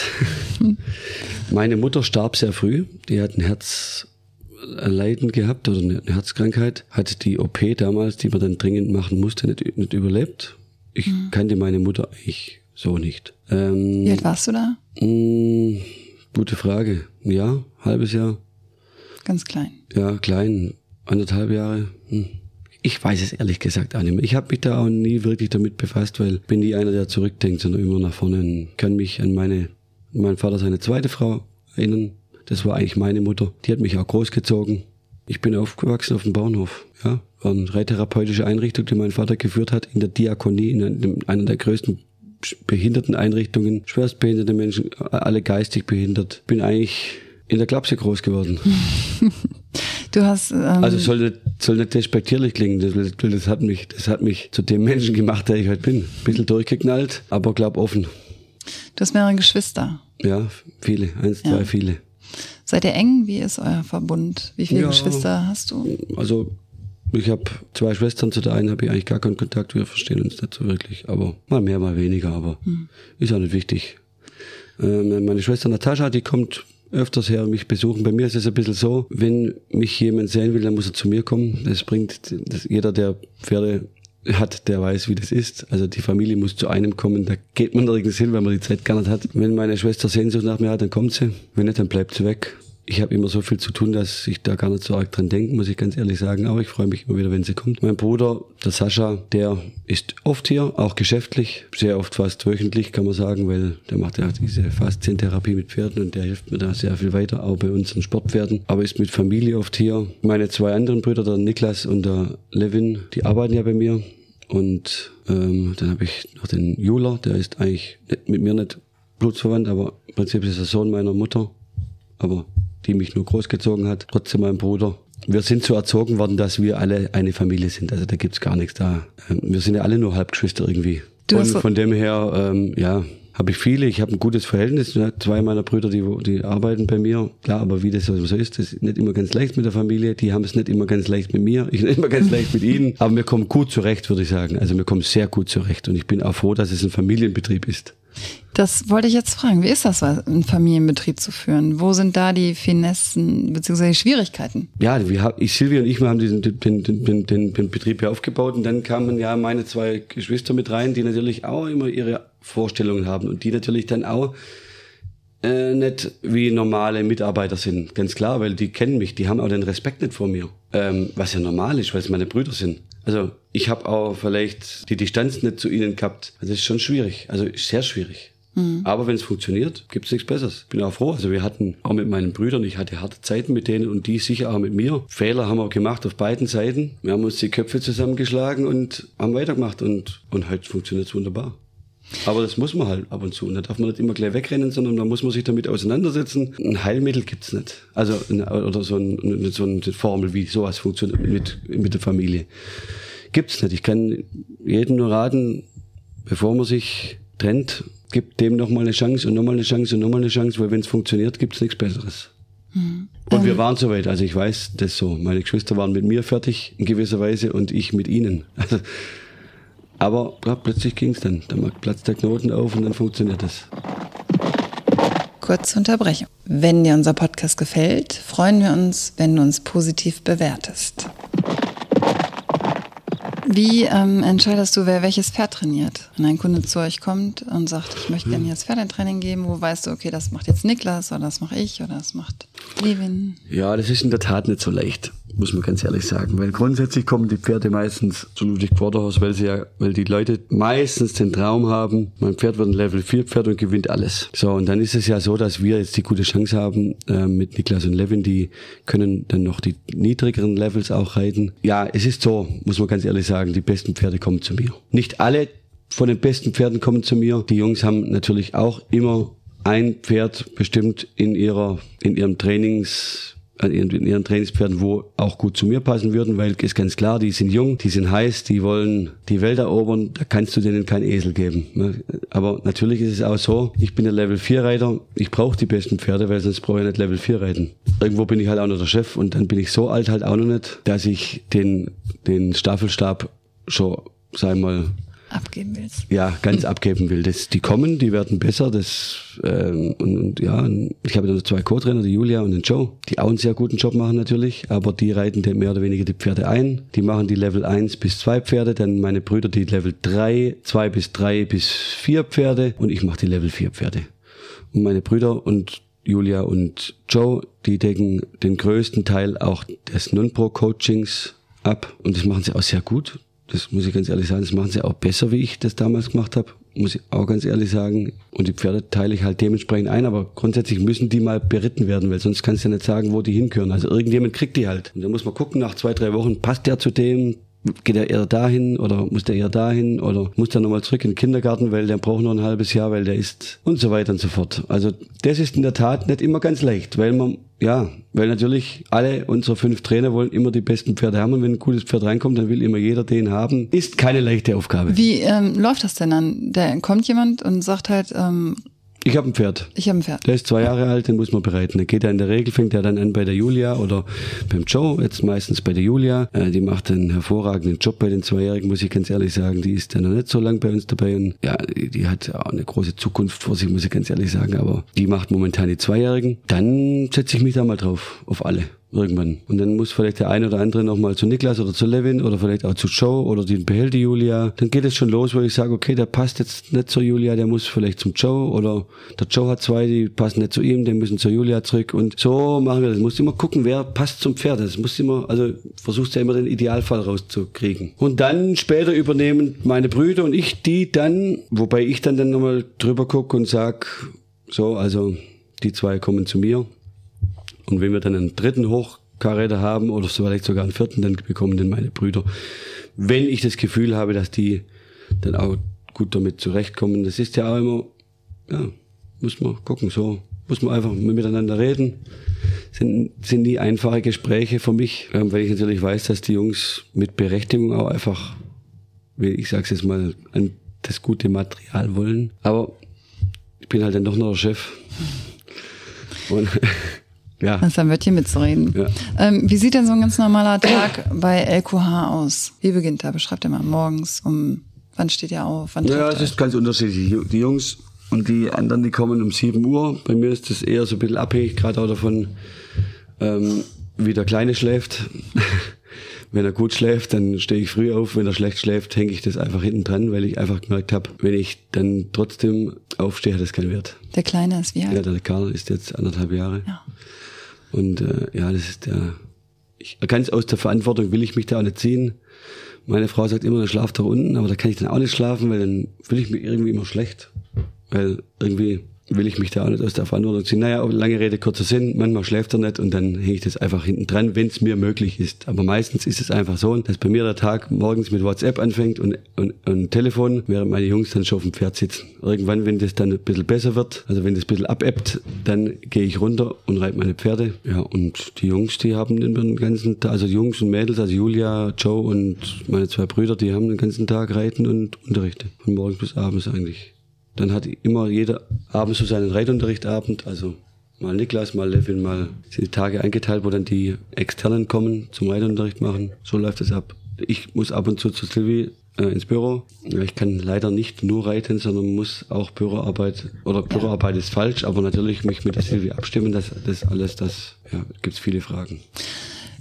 Meine Mutter starb sehr früh. Die hat ein Herzleiden gehabt oder eine Herzkrankheit. Hat die OP damals, die man dann dringend machen musste, nicht, nicht überlebt. Ich mhm. kannte meine Mutter eigentlich so nicht. Ähm, Wie alt warst du da? Mh, mm, gute Frage. Ja, halbes Jahr. Ganz klein. Ja, klein. Anderthalb Jahre. Hm. Ich weiß es ehrlich gesagt auch nicht mehr. Ich habe mich da auch nie wirklich damit befasst, weil bin nie einer, der zurückdenkt, sondern immer nach vorne. Ich kann mich an meine, mein Vater seine zweite Frau erinnern. Das war eigentlich meine Mutter. Die hat mich auch großgezogen. Ich bin aufgewachsen auf dem Bauernhof. Ja, war eine reitherapeutische Einrichtung, die mein Vater geführt hat in der Diakonie, in einer der größten Behinderteneinrichtungen, schwerstbehinderte Menschen, alle geistig behindert. Bin eigentlich in der Klapse groß geworden. Du hast. Ähm also soll nicht, soll nicht despektierlich klingen. Das, das, hat mich, das hat mich zu dem Menschen gemacht, der ich heute bin. Ein bisschen durchgeknallt, aber glaub offen. Du hast mehrere Geschwister. Ja, viele. Eins, ja. zwei, viele. Seid ihr eng? Wie ist euer Verbund? Wie viele ja, Geschwister hast du? Also ich habe zwei Schwestern, zu der einen habe ich eigentlich gar keinen Kontakt, wir verstehen uns nicht so wirklich, aber mal mehr, mal weniger, aber hm. ist auch nicht wichtig. Ähm, meine Schwester Natascha, die kommt öfters her mich besuchen. Bei mir ist es ein bisschen so, wenn mich jemand sehen will, dann muss er zu mir kommen. Das bringt das, jeder, der Pferde hat, der weiß, wie das ist. Also die Familie muss zu einem kommen, da geht man nirgends hin, weil man die Zeit gar nicht hat. Wenn meine Schwester Sehnsucht nach mir hat, dann kommt sie. Wenn nicht, dann bleibt sie weg ich habe immer so viel zu tun, dass ich da gar nicht so arg dran denke, muss ich ganz ehrlich sagen. Aber ich freue mich immer wieder, wenn sie kommt. Mein Bruder, der Sascha, der ist oft hier, auch geschäftlich, sehr oft fast wöchentlich, kann man sagen, weil der macht ja diese Faszientherapie mit Pferden und der hilft mir da sehr viel weiter, auch bei unseren Sportpferden. Aber ist mit Familie oft hier. Meine zwei anderen Brüder, der Niklas und der Levin, die arbeiten ja bei mir. Und ähm, dann habe ich noch den Jula, der ist eigentlich mit mir nicht blutsverwandt, aber im Prinzip ist er Sohn meiner Mutter. Aber die mich nur großgezogen hat, trotzdem mein Bruder. Wir sind so erzogen worden, dass wir alle eine Familie sind. Also da gibt's gar nichts da. Ähm, wir sind ja alle nur Halbgeschwister irgendwie. Du Und von dem her, ähm, ja, habe ich viele. Ich habe ein gutes Verhältnis. Zwei meiner Brüder, die, die arbeiten bei mir. Klar, aber wie das so ist, das ist nicht immer ganz leicht mit der Familie. Die haben es nicht immer ganz leicht mit mir. Ich nicht immer ganz leicht mit ihnen. Aber wir kommen gut zurecht, würde ich sagen. Also wir kommen sehr gut zurecht. Und ich bin auch froh, dass es ein Familienbetrieb ist. Das wollte ich jetzt fragen. Wie ist das, einen Familienbetrieb zu führen? Wo sind da die Finessen bzw. Schwierigkeiten? Ja, wir ich, Silvia und ich, wir haben diesen, den, den, den, den, Betrieb ja aufgebaut und dann kamen ja meine zwei Geschwister mit rein, die natürlich auch immer ihre Vorstellungen haben und die natürlich dann auch äh, nicht wie normale Mitarbeiter sind, ganz klar, weil die kennen mich, die haben auch den Respekt nicht vor mir, ähm, was ja normal ist, weil es meine Brüder sind. Also ich habe auch vielleicht die Distanz nicht zu ihnen gehabt. Also das ist schon schwierig, also sehr schwierig. Mhm. Aber wenn es funktioniert, gibt es nichts Besseres. Bin auch froh. Also wir hatten auch mit meinen Brüdern, ich hatte harte Zeiten mit denen und die sicher auch mit mir. Fehler haben wir gemacht auf beiden Seiten. Wir haben uns die Köpfe zusammengeschlagen und haben weitergemacht und, und heute funktioniert es wunderbar. Aber das muss man halt ab und zu. Und da darf man nicht immer gleich wegrennen, sondern da muss man sich damit auseinandersetzen. Ein Heilmittel gibt's nicht. Also, oder so, ein, so eine Formel, wie sowas funktioniert mit, mit der Familie. Gibt's nicht. Ich kann jedem nur raten, bevor man sich trennt, gibt dem nochmal eine Chance und nochmal eine Chance und nochmal eine Chance, weil wenn es funktioniert, gibt's nichts Besseres. Mhm. Und wir ähm. waren soweit, also ich weiß das so. Meine Geschwister waren mit mir fertig in gewisser Weise und ich mit ihnen. Also aber ja, plötzlich ging es dann. Da platzt der Knoten auf und dann funktioniert das. Kurze Unterbrechung. Wenn dir unser Podcast gefällt, freuen wir uns, wenn du uns positiv bewertest. Wie ähm, entscheidest du, wer welches Pferd trainiert? Wenn ein Kunde zu euch kommt und sagt, ich möchte gerne jetzt Pferdetraining geben, wo weißt du, okay, das macht jetzt Niklas oder das mache ich oder das macht Levin? Ja, das ist in der Tat nicht so leicht muss man ganz ehrlich sagen. Weil grundsätzlich kommen die Pferde meistens zu Ludwig Vorderhaus, weil sie ja, weil die Leute meistens den Traum haben, mein Pferd wird ein Level 4 Pferd und gewinnt alles. So, und dann ist es ja so, dass wir jetzt die gute Chance haben, äh, mit Niklas und Levin, die können dann noch die niedrigeren Levels auch reiten. Ja, es ist so, muss man ganz ehrlich sagen, die besten Pferde kommen zu mir. Nicht alle von den besten Pferden kommen zu mir. Die Jungs haben natürlich auch immer ein Pferd bestimmt in ihrer, in ihrem Trainings, in ihren Trainingspferden, wo auch gut zu mir passen würden, weil ist ganz klar, die sind jung, die sind heiß, die wollen die Welt erobern, da kannst du denen kein Esel geben. Ne? Aber natürlich ist es auch so, ich bin der Level 4 Reiter, ich brauche die besten Pferde, weil sonst brauche ich nicht Level 4 reiten. Irgendwo bin ich halt auch noch der Chef und dann bin ich so alt halt auch noch nicht, dass ich den, den Staffelstab schon, sag ich mal, abgeben willst. Ja, ganz abgeben will. Das, die kommen, die werden besser. Das, ähm, und, und ja, ich habe noch zwei Co-Trainer, die Julia und den Joe, die auch einen sehr guten Job machen natürlich, aber die reiten mehr oder weniger die Pferde ein. Die machen die Level 1 bis 2 Pferde, dann meine Brüder die Level 3, 2 bis 3 bis 4 Pferde und ich mache die Level 4 Pferde. Und meine Brüder und Julia und Joe, die decken den größten Teil auch des Non-Pro-Coachings ab und das machen sie auch sehr gut. Das muss ich ganz ehrlich sagen, das machen sie auch besser, wie ich das damals gemacht habe. Muss ich auch ganz ehrlich sagen. Und die Pferde teile ich halt dementsprechend ein, aber grundsätzlich müssen die mal beritten werden, weil sonst kannst du ja nicht sagen, wo die hinkören. Also irgendjemand kriegt die halt. Und dann muss man gucken, nach zwei, drei Wochen, passt der zu dem, geht er eher dahin oder muss der eher dahin oder muss der nochmal zurück in den Kindergarten, weil der braucht noch ein halbes Jahr, weil der ist und so weiter und so fort. Also das ist in der Tat nicht immer ganz leicht, weil man, ja, weil natürlich alle unsere fünf Trainer wollen immer die besten Pferde haben und wenn ein gutes Pferd reinkommt, dann will immer jeder den haben. Ist keine leichte Aufgabe. Wie ähm, läuft das denn dann? Da kommt jemand und sagt halt, ähm, ich habe ein Pferd. Ich habe ein Pferd. Der ist zwei Jahre alt, den muss man bereiten. Der geht er in der Regel, fängt er dann an bei der Julia oder beim Joe, jetzt meistens bei der Julia. Äh, die macht einen hervorragenden Job bei den Zweijährigen, muss ich ganz ehrlich sagen. Die ist ja noch nicht so lang bei uns dabei und ja, die, die hat auch eine große Zukunft vor sich, muss ich ganz ehrlich sagen. Aber die macht momentan die Zweijährigen. Dann setze ich mich da mal drauf, auf alle irgendwann. Und dann muss vielleicht der eine oder andere nochmal zu Niklas oder zu Levin oder vielleicht auch zu Joe oder den behält die Julia. Dann geht es schon los, wo ich sage, okay, der passt jetzt nicht zur Julia, der muss vielleicht zum Joe oder der Joe hat zwei, die passen nicht zu ihm, die müssen zur Julia zurück. Und so machen wir das. Du musst immer gucken, wer passt zum Pferd. Das muss immer, also versuchst ja immer den Idealfall rauszukriegen. Und dann später übernehmen meine Brüder und ich die dann, wobei ich dann dann nochmal drüber gucke und sag, so, also die zwei kommen zu mir und wenn wir dann einen dritten Hochkaräter haben oder vielleicht sogar einen vierten, dann bekommen den meine Brüder. Wenn ich das Gefühl habe, dass die dann auch gut damit zurechtkommen. Das ist ja auch immer, ja, muss man gucken, so muss man einfach miteinander reden. Sind, sind nie einfache Gespräche für mich, ähm, weil ich natürlich weiß, dass die Jungs mit Berechtigung auch einfach, wie ich sag's jetzt mal, an das gute Material wollen. Aber ich bin halt dann doch noch der Chef. Und ja. Das ist ein Wörtchen mitzureden. Ja. Ähm, wie sieht denn so ein ganz normaler Tag bei LQH aus? Wie beginnt er? Beschreibt er mal morgens, um wann steht er auf? Wann ja, es ist ganz unterschiedlich. Die Jungs und die anderen, die kommen um 7 Uhr. Bei mir ist das eher so ein bisschen abhängig, gerade auch davon, ähm, wie der Kleine schläft. Wenn er gut schläft, dann stehe ich früh auf. Wenn er schlecht schläft, hänge ich das einfach hinten dran, weil ich einfach gemerkt habe, wenn ich dann trotzdem aufstehe, hat das keinen Wert. Der Kleine ist wie alt? Ja, der Karl ist jetzt anderthalb Jahre. Ja. Und äh, ja, das ist der. Ich, ganz aus der Verantwortung will ich mich da auch nicht ziehen. Meine Frau sagt immer, schlaf da unten, aber da kann ich dann auch nicht schlafen, weil dann fühle ich mich irgendwie immer schlecht. Weil irgendwie will ich mich da auch nicht aus der Verantwortung ziehen. Naja, lange Rede, kurzer Sinn, manchmal schläft er nicht und dann hänge ich das einfach hinten dran, wenn es mir möglich ist. Aber meistens ist es einfach so, dass bei mir der Tag morgens mit WhatsApp anfängt und, und, und Telefon, während meine Jungs dann schon auf dem Pferd sitzen. Irgendwann, wenn das dann ein bisschen besser wird, also wenn das ein bisschen abebbt, dann gehe ich runter und reite meine Pferde. Ja, und die Jungs, die haben den ganzen Tag, also Jungs und Mädels, also Julia, Joe und meine zwei Brüder, die haben den ganzen Tag Reiten und Unterrichte. Von morgens bis abends eigentlich. Dann hat immer jeder abends so seinen Reitunterrichtabend, also mal Niklas, mal Levin, mal sind die Tage eingeteilt, wo dann die Externen kommen zum Reitunterricht machen. So läuft es ab. Ich muss ab und zu zu Silvi äh, ins Büro. Ich kann leider nicht nur reiten, sondern muss auch Büroarbeit, oder Büroarbeit ist falsch, aber natürlich mich mit der Silvi abstimmen, das, das alles, das, ja, gibt's viele Fragen.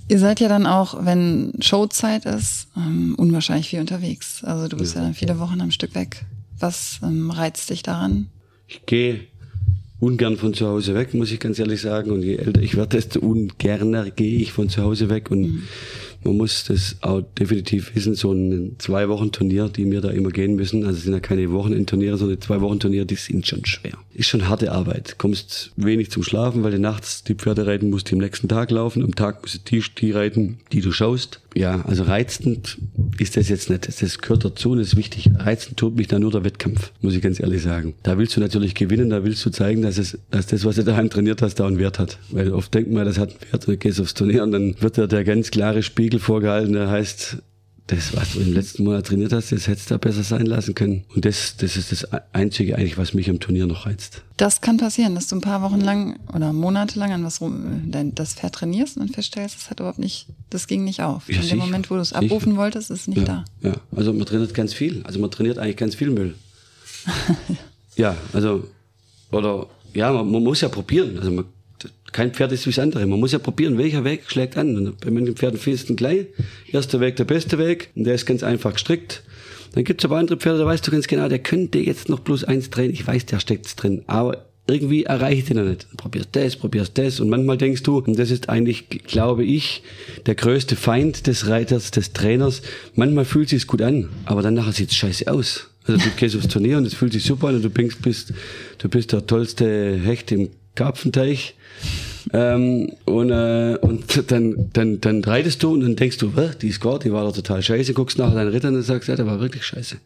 Ihr seid ja dann auch, wenn Showzeit ist, ähm, unwahrscheinlich viel unterwegs. Also du bist ja, ja dann viele Wochen am Stück weg. Was ähm, reizt dich daran? Ich gehe ungern von zu Hause weg, muss ich ganz ehrlich sagen. Und je älter ich werde, desto ungerner gehe ich von zu Hause weg. Und mhm. man muss das auch definitiv wissen, so ein zwei Wochen Turnier, die mir da immer gehen müssen, also sind ja keine Wochenendturniere, sondern zwei Wochen Turniere, die sind schon schwer. Ist schon harte Arbeit. Kommst wenig zum Schlafen, weil du nachts die Pferde reiten musst, die am nächsten Tag laufen. Am Tag musst du die, die reiten, die du schaust ja, also reizend ist das jetzt nicht. Das gehört dazu und ist wichtig. Reizend tut mich da nur der Wettkampf, muss ich ganz ehrlich sagen. Da willst du natürlich gewinnen, da willst du zeigen, dass es, dass das, was du daheim trainiert hast, da einen Wert hat. Weil oft denkt man, das hat einen Wert dann gehst aufs Turnier und dann wird dir der ganz klare Spiegel vorgehalten, der heißt, das, was du im letzten Monat trainiert hast, das hättest du da besser sein lassen können. Und das, das ist das Einzige eigentlich, was mich am Turnier noch reizt. Das kann passieren, dass du ein paar Wochen lang oder Monate lang an was rum, das Pferd trainierst und feststellst, es hat überhaupt nicht, das ging nicht auf. Ja, In dem Moment, wo du es abrufen wolltest, ist es nicht ja, da. Ja, also man trainiert ganz viel. Also man trainiert eigentlich ganz viel Müll. ja, also, oder, ja, man, man muss ja probieren. Also man kein Pferd ist wie das andere. Man muss ja probieren, welcher Weg schlägt an. Und bei manchen Pferden findest du gleich. Erster Weg, der beste Weg. Und der ist ganz einfach gestrickt. Dann gibt's aber andere Pferde, da weißt du ganz genau, der könnte jetzt noch plus eins drehen. Ich weiß, der steckt's drin. Aber irgendwie erreiche ich ihn noch nicht. Probierst das, probierst das. Und manchmal denkst du, und das ist eigentlich, glaube ich, der größte Feind des Reiters, des Trainers. Manchmal fühlt sich's gut an, aber dann nachher sieht's scheiße aus. Also du gehst aufs Turnier und es fühlt sich super an und du bist, du bist der tollste Hecht im Karpfenteich ähm, und, äh, und dann, dann, dann reitest du und dann denkst du, die ist gut, die war doch total scheiße, guckst nachher deinen Ritter und sagst, ja, der war wirklich scheiße.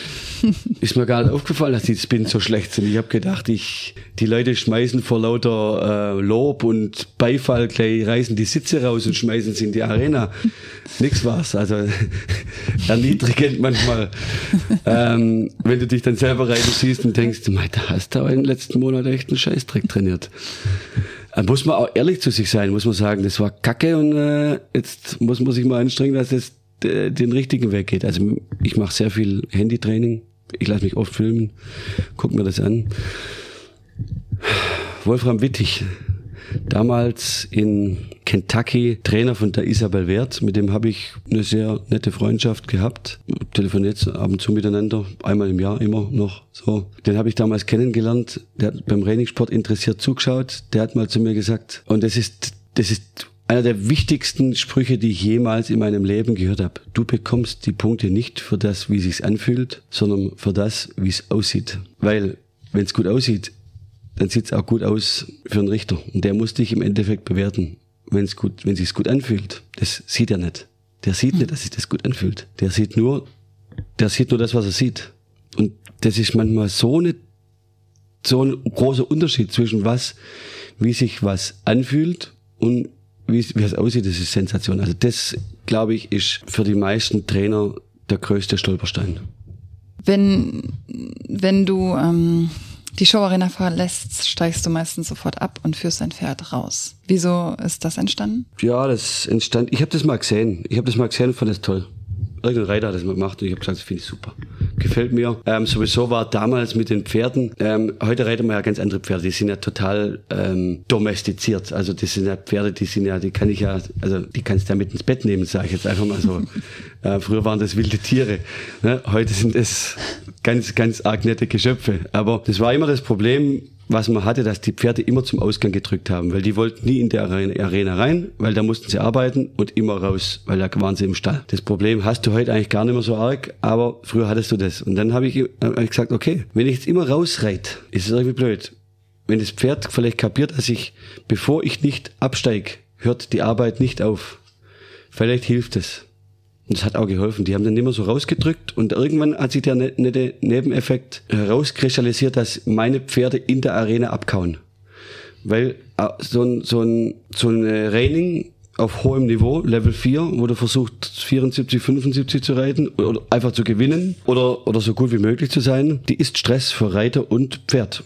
ist mir gar nicht aufgefallen, dass die Spins so schlecht sind. Ich habe gedacht, ich, die Leute schmeißen vor lauter äh, Lob und Beifall gleich, reißen die Sitze raus und schmeißen sie in die Arena. Nix war's. Also erniedrigend manchmal. ähm, wenn du dich dann selber reiten siehst und denkst, da hast du aber im letzten Monat echt einen Scheißdreck trainiert. Da muss man auch ehrlich zu sich sein, muss man sagen, das war Kacke und äh, jetzt muss man sich mal anstrengen, dass es äh, den richtigen Weg geht. Also ich mache sehr viel Handytraining, ich lasse mich oft filmen, guck mir das an. Wolfram Wittig, damals in Kentucky, Trainer von der Isabel Wert, mit dem habe ich eine sehr nette Freundschaft gehabt. Telefoniert ab und zu miteinander, einmal im Jahr immer noch so. Den habe ich damals kennengelernt, der hat beim Trainingssport interessiert zugeschaut, der hat mal zu mir gesagt, und das ist, das ist einer der wichtigsten Sprüche, die ich jemals in meinem Leben gehört habe. Du bekommst die Punkte nicht für das, wie es sich anfühlt, sondern für das, wie es aussieht. Weil, wenn es gut aussieht, dann sieht es auch gut aus für einen Richter. Und der muss dich im Endeffekt bewerten, wenn es gut, wenn sich's gut anfühlt. Das sieht er nicht. Der sieht nicht, dass sich das gut anfühlt. Der sieht nur, der sieht nur das, was er sieht. Und das ist manchmal so eine, so ein großer Unterschied zwischen was, wie sich was anfühlt und wie, wie es aussieht. Das ist Sensation. Also das, glaube ich, ist für die meisten Trainer der größte Stolperstein. Wenn, wenn du ähm, die Showarena verlässt, steigst du meistens sofort ab und führst dein Pferd raus. Wieso ist das entstanden? Ja, das entstand. Ich habe das mal gesehen. Ich habe das mal gesehen und fand das toll. Irgendein Reiter hat das mal gemacht und ich habe gesagt, das finde ich super. gefällt mir. Ähm, sowieso war damals mit den Pferden, ähm, heute reiten wir ja ganz andere Pferde, die sind ja total ähm, domestiziert. Also das sind ja Pferde, die sind ja, die kann ich ja, also die kannst du ja mit ins Bett nehmen, sage ich jetzt einfach mal so. äh, früher waren das wilde Tiere. Ne? Heute sind es ganz, ganz arg nette Geschöpfe. Aber das war immer das Problem, was man hatte, dass die Pferde immer zum Ausgang gedrückt haben, weil die wollten nie in der Arena rein, weil da mussten sie arbeiten und immer raus, weil da waren sie im Stall. Das Problem hast du heute eigentlich gar nicht mehr so arg, aber früher hattest du das. Und dann habe ich, hab ich gesagt, okay, wenn ich jetzt immer rausreit, ist es irgendwie blöd. Wenn das Pferd vielleicht kapiert, dass ich, bevor ich nicht absteig, hört die Arbeit nicht auf. Vielleicht hilft es. Das hat auch geholfen. Die haben dann immer so rausgedrückt und irgendwann hat sich der ne-, nette Nebeneffekt herauskristallisiert, dass meine Pferde in der Arena abkauen. Weil äh, so ein, so ein, so ein Raining auf hohem Niveau, Level 4, wo du versucht 74, 75 zu reiten oder einfach zu gewinnen oder, oder so gut wie möglich zu sein, die ist Stress für Reiter und Pferd.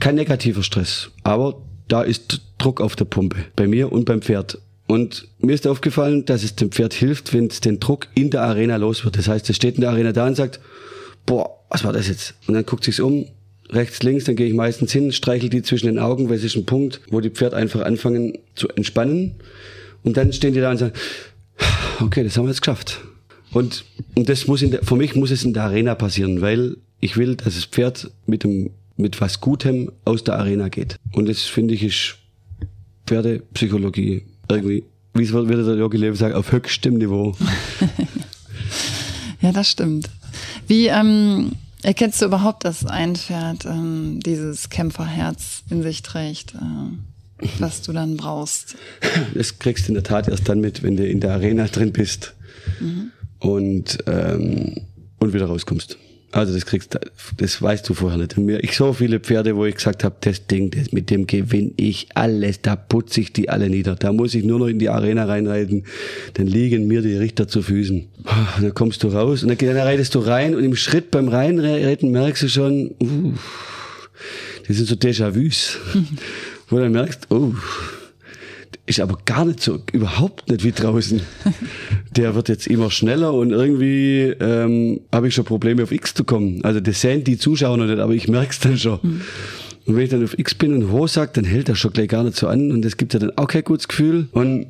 Kein negativer Stress, aber da ist Druck auf der Pumpe, bei mir und beim Pferd. Und mir ist aufgefallen, dass es dem Pferd hilft, wenn es den Druck in der Arena los wird. Das heißt, es steht in der Arena da und sagt, boah, was war das jetzt? Und dann guckt sich's um, rechts, links, dann gehe ich meistens hin, streichel die zwischen den Augen, weil es ist ein Punkt, wo die Pferde einfach anfangen zu entspannen. Und dann stehen die da und sagen, okay, das haben wir jetzt geschafft. Und, und das muss in der, für mich muss es in der Arena passieren, weil ich will, dass das Pferd mit dem, mit was Gutem aus der Arena geht. Und das finde ich ist Pferdepsychologie irgendwie, wie würde der Jogi Löw sagen, auf höchstem Niveau. ja, das stimmt. Wie ähm, erkennst du überhaupt, dass ein Pferd ähm, dieses Kämpferherz in sich trägt, äh, was du dann brauchst? Das kriegst du in der Tat erst dann mit, wenn du in der Arena drin bist mhm. und, ähm, und wieder rauskommst. Also das kriegst das weißt du vorher nicht. Mir, ich so viele Pferde, wo ich gesagt habe, das Ding, das, mit dem gewinne ich alles, da putze ich die alle nieder. Da muss ich nur noch in die Arena reinreiten, dann liegen mir die Richter zu Füßen. Dann kommst du raus und dann, dann reitest du rein und im Schritt beim Reinreiten merkst du schon, uh, das sind so Déjà-vus, wo du dann merkst, oh, ist aber gar nicht so, überhaupt nicht wie draußen. Der wird jetzt immer schneller und irgendwie ähm, habe ich schon Probleme auf X zu kommen. Also das sehen die Zuschauer noch nicht, aber ich merk's dann schon. Mhm. Und wenn ich dann auf X bin und hoch sag, dann hält er schon gleich gar nicht so an und das gibt ja dann auch kein gutes Gefühl. Und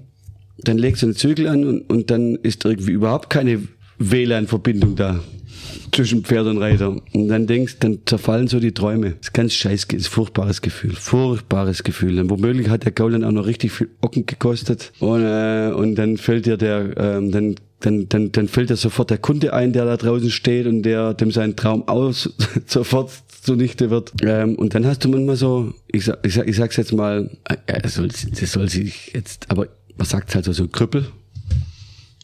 dann legst du einen Zügel an und, und dann ist irgendwie überhaupt keine WLAN-Verbindung da zwischen Pferd und Reiter. Und dann denkst, dann zerfallen so die Träume. Das ist ganz scheiß, ist furchtbares Gefühl. Furchtbares Gefühl. Und womöglich hat der Gaul dann auch noch richtig viel Ocken gekostet. Und, äh, und dann fällt dir der, ähm, dann dann, dann, dann fällt dir sofort der Kunde ein, der da draußen steht und der dem sein Traum aus sofort zunichte wird. Ähm, und dann hast du manchmal so, ich, sag, ich, sag, ich sag's jetzt mal, äh, soll, das soll sich jetzt, aber man sagt halt so, so Krüppel.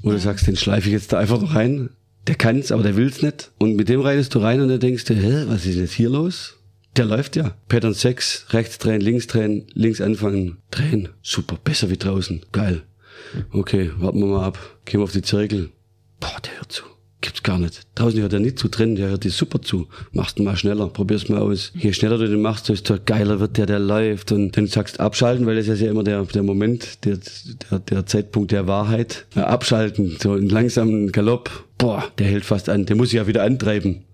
Wo du sagst, den schleife ich jetzt da einfach noch rein der kann's, aber der will's nicht. Und mit dem reitest du rein und dann denkst du, hä, was ist jetzt hier los? Der läuft ja. Pattern 6, rechts drehen, links drehen, links anfangen, drehen. Super, besser wie draußen. Geil. Okay, warten wir mal ab. Gehen wir auf die Zirkel. Boah, der hört zu. Gibt's gar nicht. Draußen hört er nicht zu drin, der hört dir super zu. Machst du mal schneller, probier's mal aus. Je schneller du den machst, desto geiler wird der, der läuft. Und dann sagst abschalten, weil das ist ja immer der, der Moment, der, der, der Zeitpunkt der Wahrheit. Ja, abschalten, so einen langsamen Galopp. Boah, der hält fast an. Der muss sich ja wieder antreiben.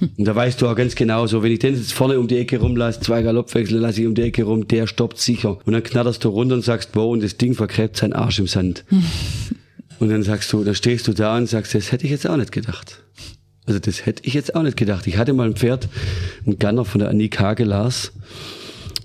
Und da weißt du auch ganz genau, so wenn ich den jetzt vorne um die Ecke rumlasse, zwei Galoppwechsel lasse ich um die Ecke rum, der stoppt sicher. Und dann knatterst du runter und sagst, wow, und das Ding vergräbt seinen Arsch im Sand. Und dann sagst du, da stehst du da und sagst, das hätte ich jetzt auch nicht gedacht. Also das hätte ich jetzt auch nicht gedacht. Ich hatte mal ein Pferd, ein Gunner von der Annie Hagelas.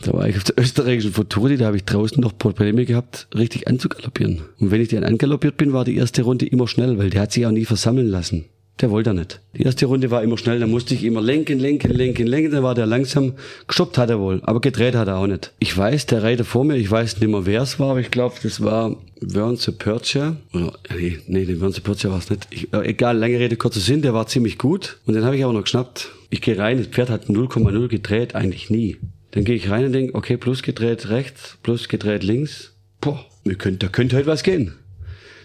Da war ich auf der österreichischen Futuri, da habe ich draußen noch Probleme gehabt, richtig anzugaloppieren. Und wenn ich den angaloppiert bin, war die erste Runde immer schnell, weil der hat sich auch nie versammeln lassen. Der wollte er nicht. Die erste Runde war immer schnell, da musste ich immer lenken, lenken, lenken, lenken, dann war der langsam. Gestoppt hat er wohl, aber gedreht hat er auch nicht. Ich weiß, der Reiter vor mir, ich weiß nicht mehr, wer es war, aber ich glaube, das war Wernse Percher. Oder, nee, nee, den Wernse Percher war es nicht. Ich, äh, egal, lange Rede, kurzer Sinn, der war ziemlich gut. Und den habe ich aber noch geschnappt. Ich gehe rein, das Pferd hat 0,0 gedreht, eigentlich nie. Dann gehe ich rein und denke, okay, plus gedreht rechts, plus gedreht links. Boah, wir könnt, da könnte heute was gehen.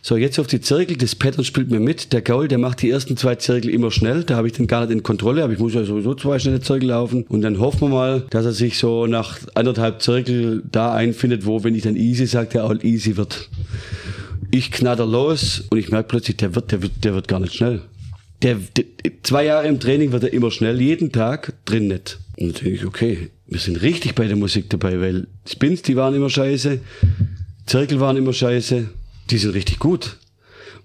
So, jetzt auf die Zirkel, das Pattern spielt mir mit. Der Gaul, der macht die ersten zwei Zirkel immer schnell. Da habe ich den gar nicht in Kontrolle, aber ich muss ja sowieso zwei schnelle Zirkel laufen. Und dann hoffen wir mal, dass er sich so nach anderthalb Zirkel da einfindet, wo, wenn ich dann easy sage, der all easy wird. Ich knatter los und ich merke plötzlich, der wird, der wird, der wird gar nicht schnell der, der, zwei Jahre im Training wird er immer schnell, jeden Tag drin nicht. Und dann denke ich, okay, wir sind richtig bei der Musik dabei, weil Spins, die waren immer scheiße, Zirkel waren immer scheiße, die sind richtig gut.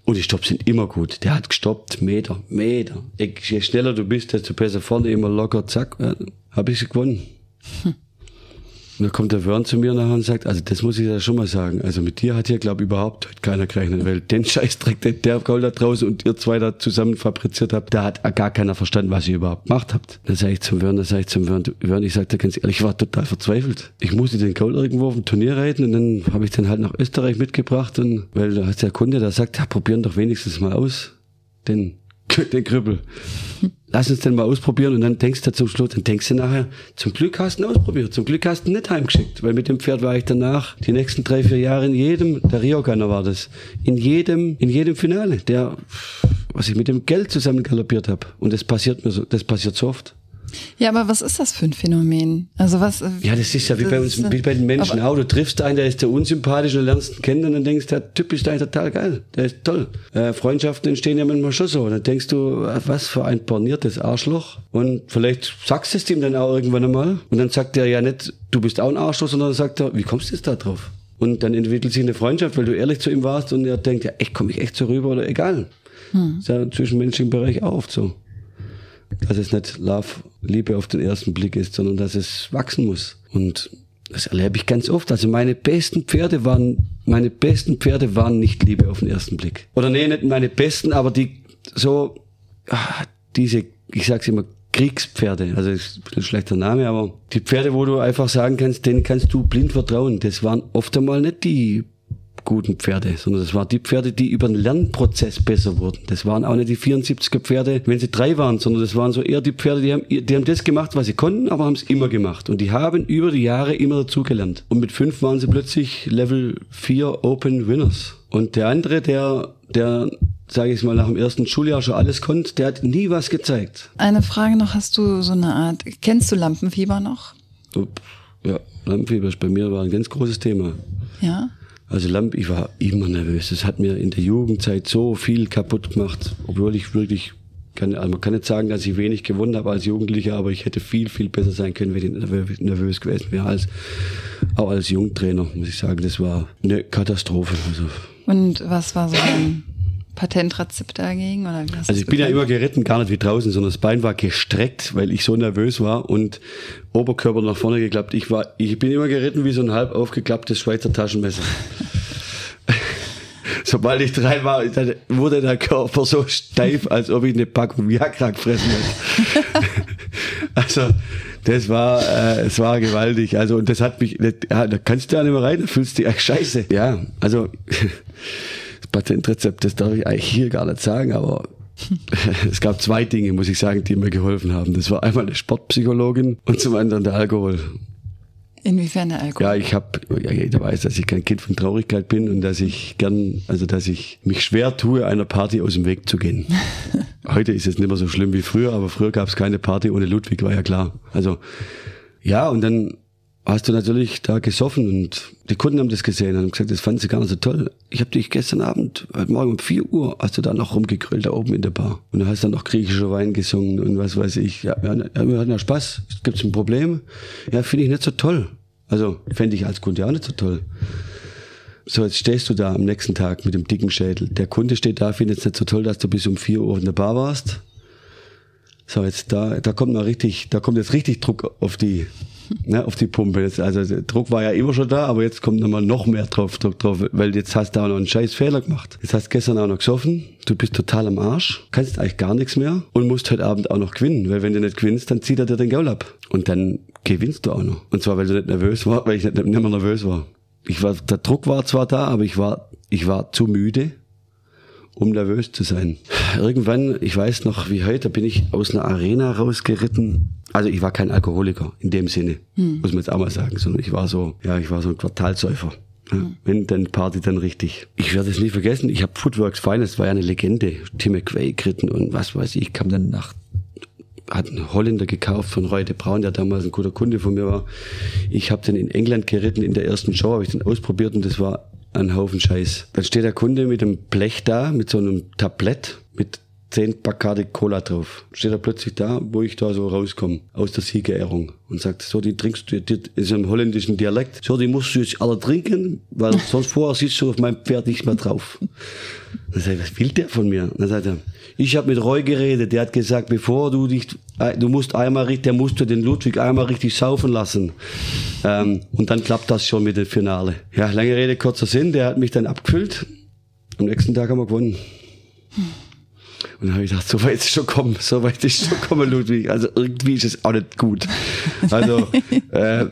Und die Stops sind immer gut. Der hat gestoppt, Meter, Meter. Je schneller du bist, desto besser vorne, immer locker, zack, ja, habe ich sie gewonnen. Hm. Und dann kommt der Wörn zu mir nachher und sagt, also das muss ich ja schon mal sagen. Also mit dir hat hier, glaube ich, überhaupt keiner gerechnet, weil den Scheißdreck, den der Gold da draußen und ihr zwei da zusammen fabriziert habt, da hat gar keiner verstanden, was ihr überhaupt gemacht habt. Dann sage ich zum Wörn, dann sage ich zum Wörn, Wörn, ich sagte ganz ehrlich, ich war total verzweifelt. Ich musste den Gold irgendwo auf dem Turnier reiten und dann habe ich den halt nach Österreich mitgebracht und weil da hat der Kunde, der sagt, ja, probieren doch wenigstens mal aus. Den den Kribbel. Lass uns den mal ausprobieren und dann denkst du zum Schluss, dann denkst du nachher, zum Glück hast du ihn ausprobiert, zum Glück hast du ihn nicht heimgeschickt, weil mit dem Pferd war ich danach die nächsten drei, vier Jahre in jedem, der Rioganer war das, in jedem, in jedem Finale, der, was ich mit dem Geld zusammen galoppiert habe. Und das passiert mir so, das passiert so oft. Ja, aber was ist das für ein Phänomen? Also was? Äh, ja, das ist ja wie bei uns, wie bei den Menschen auch. Du triffst einen, der ist der unsympathisch und lernst ihn kennen und dann denkst, der Typ ist eigentlich total geil. Der ist toll. Äh, Freundschaften entstehen ja manchmal schon so. Und dann denkst du, was für ein borniertes Arschloch. Und vielleicht sagst du es ihm dann auch irgendwann einmal. Und dann sagt er ja nicht, du bist auch ein Arschloch, sondern dann sagt er, wie kommst du jetzt da drauf? Und dann entwickelt sich eine Freundschaft, weil du ehrlich zu ihm warst und er denkt, ja, echt, komme ich echt so rüber oder egal. Hm. Das ist ja im zwischenmenschlichen Bereich auch oft so dass es nicht Love, Liebe auf den ersten Blick ist, sondern dass es wachsen muss. Und das erlebe ich ganz oft. Also meine besten Pferde waren, meine besten Pferde waren nicht Liebe auf den ersten Blick. Oder nee, nicht meine besten, aber die, so, ach, diese, ich sag's immer, Kriegspferde, also ist ein schlechter Name, aber die Pferde, wo du einfach sagen kannst, denen kannst du blind vertrauen, das waren oft einmal nicht die guten Pferde, sondern das waren die Pferde, die über den Lernprozess besser wurden. Das waren auch nicht die 74er Pferde, wenn sie drei waren, sondern das waren so eher die Pferde, die haben, die haben das gemacht, was sie konnten, aber haben es immer gemacht. Und die haben über die Jahre immer dazugelernt. Und mit fünf waren sie plötzlich Level 4 Open Winners. Und der andere, der, der sage ich mal, nach dem ersten Schuljahr schon alles konnte, der hat nie was gezeigt. Eine Frage noch, hast du so eine Art, kennst du Lampenfieber noch? Ja, Lampenfieber ist bei mir war ein ganz großes Thema. Ja. Also Lamp, ich war immer nervös. Das hat mir in der Jugendzeit so viel kaputt gemacht, obwohl ich wirklich kann, also man kann nicht sagen, dass ich wenig gewonnen habe als Jugendlicher, aber ich hätte viel, viel besser sein können, wenn ich nervös gewesen wäre als auch als Jungtrainer, muss ich sagen. Das war eine Katastrophe. Also. Und was war so ein Patentrezept dagegen? Oder also ich bin ja immer geritten, gar nicht wie draußen, sondern das Bein war gestreckt, weil ich so nervös war und Oberkörper nach vorne geklappt. Ich war, ich bin immer geritten wie so ein halb aufgeklapptes Schweizer Taschenmesser. Sobald ich drei war, wurde der Körper so steif, als ob ich eine Packung Viagra gefressen hätte. also, das war, äh, es war gewaltig. Also, und das hat mich, ja, da kannst du ja nicht mehr rein, da fühlst du dich echt scheiße. Ja, also, Patentrezept, das darf ich eigentlich hier gar nicht sagen, aber es gab zwei Dinge, muss ich sagen, die mir geholfen haben. Das war einmal eine Sportpsychologin und zum anderen der Alkohol. Inwiefern der Alkohol? Ja, ich habe, ja, jeder weiß, dass ich kein Kind von Traurigkeit bin und dass ich gern, also dass ich mich schwer tue, einer Party aus dem Weg zu gehen. Heute ist es nicht mehr so schlimm wie früher, aber früher gab es keine Party ohne Ludwig, war ja klar. Also ja, und dann hast du natürlich da gesoffen und die Kunden haben das gesehen und haben gesagt, das fanden sie gar nicht so toll. Ich habe dich gestern Abend, heute Morgen um 4 Uhr, hast du da noch rumgegrillt da oben in der Bar. Und du hast dann noch griechischer Wein gesungen und was weiß ich. Ja, wir hatten ja Spaß. Gibt's ein Problem? Ja, finde ich nicht so toll. Also fände ich als Kunde auch nicht so toll. So, jetzt stehst du da am nächsten Tag mit dem dicken Schädel. Der Kunde steht da, findet es nicht so toll, dass du bis um 4 Uhr in der Bar warst. So, jetzt da, da kommt mal richtig, da kommt jetzt richtig Druck auf die, ne, auf die Pumpe. Jetzt, also der Druck war ja immer schon da, aber jetzt kommt nochmal noch mehr drauf, Druck drauf, weil jetzt hast du auch noch einen scheiß Fehler gemacht. Jetzt hast du gestern auch noch gesoffen, du bist total am Arsch, kannst eigentlich gar nichts mehr und musst heute Abend auch noch gewinnen, weil wenn du nicht gewinnst, dann zieht er dir den Gaul ab. Und dann gewinnst du auch noch. Und zwar, weil du nicht nervös war, weil ich nicht, nicht mehr nervös war. Ich war, der Druck war zwar da, aber ich war, ich war zu müde, um nervös zu sein. Irgendwann, ich weiß noch wie heute, bin ich aus einer Arena rausgeritten also ich war kein Alkoholiker in dem Sinne, hm. muss man jetzt auch mal sagen, sondern ich war so, ja, ich war so ein Quartalsäufer. Ja, hm. Wenn dann Party, dann richtig. Ich werde es nie vergessen, ich habe Footworks Finest, war ja eine Legende, Tim McVeigh geritten und was weiß ich, kam dann nach hat einen Holländer gekauft von Reute Braun, der damals ein guter Kunde von mir war. Ich habe den in England geritten, in der ersten Show habe ich den ausprobiert und das war ein Haufen Scheiß. Dann steht der Kunde mit dem Blech da, mit so einem Tablett, mit zehn Bacardi Cola drauf. Steht er plötzlich da, wo ich da so rauskomme, aus der Siegerehrung und sagt, so, die trinkst du die, in so einem holländischen Dialekt, so, die musst du jetzt alle trinken, weil sonst vorher siehst du auf meinem Pferd nicht mehr drauf. Dann sag ich, was will der von mir? Dann sagt er, ich habe mit Roy geredet, der hat gesagt, bevor du dich, äh, du musst einmal richtig, der musst du den Ludwig einmal richtig saufen lassen. Ähm, und dann klappt das schon mit dem Finale. Ja, lange Rede, kurzer Sinn, der hat mich dann abgefüllt. Am nächsten Tag haben wir gewonnen. Und dann habe ich gedacht, so weit ist es schon kommen, so weit ist es schon kommen, Ludwig. Also irgendwie ist es auch nicht gut. Also äh,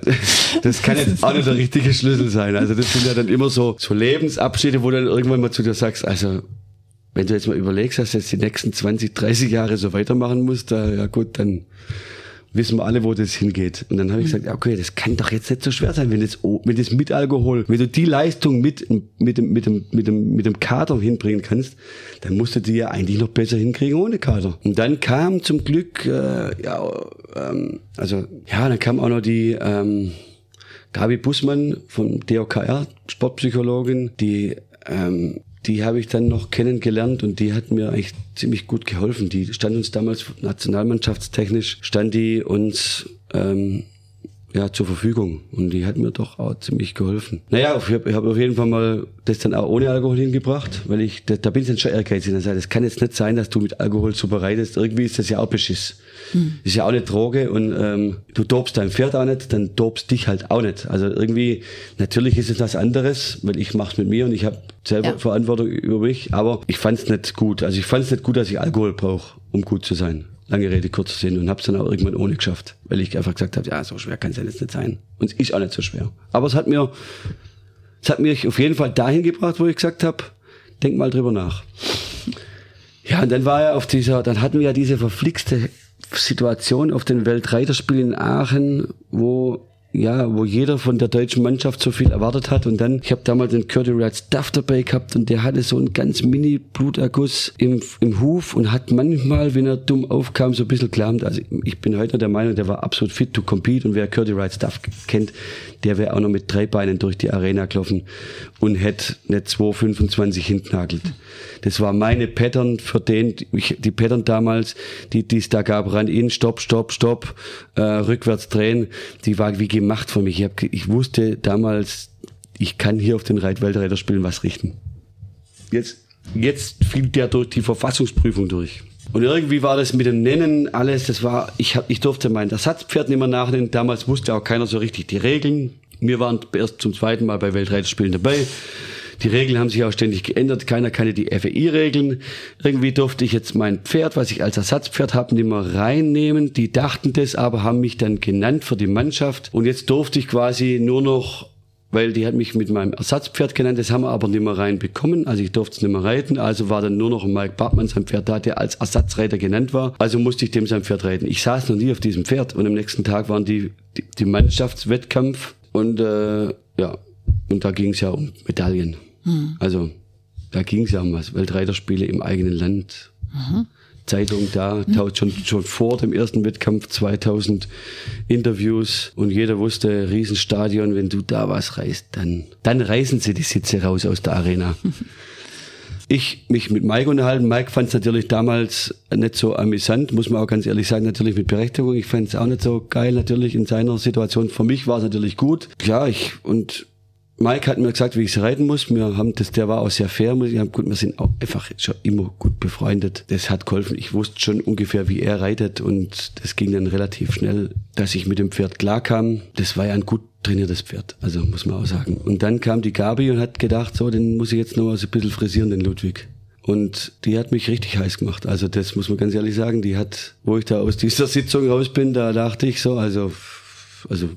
das kann jetzt auch nicht der richtige Schlüssel sein. Also das sind ja dann immer so, so Lebensabschiede, wo du dann irgendwann mal zu dir sagst, also wenn du jetzt mal überlegst, dass du jetzt die nächsten 20, 30 Jahre so weitermachen musst, da, ja gut, dann wissen wir alle, wo das hingeht. Und dann habe ich gesagt, okay, das kann doch jetzt nicht so schwer sein, wenn das, wenn das mit Alkohol, wenn du die Leistung mit, mit dem, mit dem, mit dem, mit dem Kater hinbringen kannst, dann musst du die ja eigentlich noch besser hinkriegen ohne Kater. Und dann kam zum Glück, äh, ja, ähm, also, ja, dann kam auch noch die, ähm, Gabi Bussmann vom DOKR, Sportpsychologin, die ähm, die habe ich dann noch kennengelernt und die hat mir eigentlich ziemlich gut geholfen. Die stand uns damals nationalmannschaftstechnisch, stand die uns ähm, ja, zur Verfügung. Und die hat mir doch auch ziemlich geholfen. Naja, ich habe hab auf jeden Fall mal das dann auch ohne Alkohol hingebracht, weil ich, da, da bin ich dann schon ehrgeizig. Sage, das kann jetzt nicht sein, dass du mit Alkohol zubereitest. Irgendwie ist das ja auch Beschiss. Hm. Ist ja auch eine Droge und ähm, du dobst dein Pferd auch nicht, dann dobst dich halt auch nicht. Also irgendwie, natürlich ist es was anderes, weil ich mache mit mir und ich habe selber ja. Verantwortung über mich, aber ich fand es nicht gut. Also ich fand es nicht gut, dass ich Alkohol brauche, um gut zu sein lange Rede, kurzer Sinn und habe es dann auch irgendwann ohne geschafft, weil ich einfach gesagt habe, ja, so schwer kann es ja jetzt nicht sein. Und es ist auch nicht so schwer. Aber es hat mir, es hat mich auf jeden Fall dahin gebracht, wo ich gesagt habe, denk mal drüber nach. Ja, und dann war er auf dieser, dann hatten wir ja diese verflixte Situation auf den Weltreiterspielen in Aachen, wo ja, wo jeder von der deutschen Mannschaft so viel erwartet hat. Und dann, ich habe damals den Curdy Red Duff dabei gehabt und der hatte so einen ganz mini Bluterguss im, im Huf und hat manchmal, wenn er dumm aufkam, so ein bisschen gelammt. Also ich bin heute der Meinung, der war absolut fit to compete und wer Curdy Red Duff kennt, der wäre auch noch mit drei Beinen durch die Arena gelaufen und hätte nicht 2,25 hintnagelt. Das war meine Pattern für den, die Pattern damals, die die es da gab, ran in, stopp, stopp, stopp, äh, rückwärts drehen, die war wie gemacht für mich. Ich, hab, ich wusste damals, ich kann hier auf den Weltreiterspielen was richten. Jetzt, jetzt fiel der durch die Verfassungsprüfung durch. Und irgendwie war das mit dem Nennen alles, das war, ich, hab, ich durfte mein Ersatzpferd nicht mehr nachnennen. Damals wusste auch keiner so richtig die Regeln. Wir waren erst zum zweiten Mal bei Weltreiterspielen dabei. Die Regeln haben sich auch ständig geändert. Keiner kannte die FEI-Regeln. Irgendwie durfte ich jetzt mein Pferd, was ich als Ersatzpferd habe, nicht mehr reinnehmen. Die dachten das, aber haben mich dann genannt für die Mannschaft. Und jetzt durfte ich quasi nur noch weil die hat mich mit meinem Ersatzpferd genannt, das haben wir aber nicht mehr reinbekommen, also ich durfte es nicht mehr reiten, also war dann nur noch Mike Bartmann sein Pferd da, der als Ersatzreiter genannt war, also musste ich dem sein Pferd reiten. Ich saß noch nie auf diesem Pferd und am nächsten Tag waren die, die, die Mannschaftswettkampf und äh, ja, und da ging es ja um Medaillen. Mhm. Also da ging es ja um was. Weltreiterspiele im eigenen Land. Mhm. Zeitung da, mhm. schon, schon vor dem ersten Wettkampf 2000 Interviews und jeder wusste, Riesenstadion, wenn du da was reißt, dann, dann reißen sie die Sitze raus aus der Arena. ich mich mit Mike unterhalten. Mike fand es natürlich damals nicht so amüsant, muss man auch ganz ehrlich sagen, natürlich mit Berechtigung. Ich fand es auch nicht so geil, natürlich in seiner Situation. Für mich war es natürlich gut. Ja, ich, und Mike hat mir gesagt, wie ich es reiten muss. Wir haben das, der war auch sehr fair. Wir haben, gut, wir sind auch einfach schon immer gut befreundet. Das hat geholfen. Ich wusste schon ungefähr, wie er reitet und das ging dann relativ schnell, dass ich mit dem Pferd klarkam. Das war ja ein gut trainiertes Pferd, also muss man auch sagen. Und dann kam die Gabi und hat gedacht, so, den muss ich jetzt noch mal so ein bisschen frisieren, den Ludwig. Und die hat mich richtig heiß gemacht. Also das muss man ganz ehrlich sagen. Die hat, wo ich da aus dieser Sitzung raus bin, da dachte ich so, also, also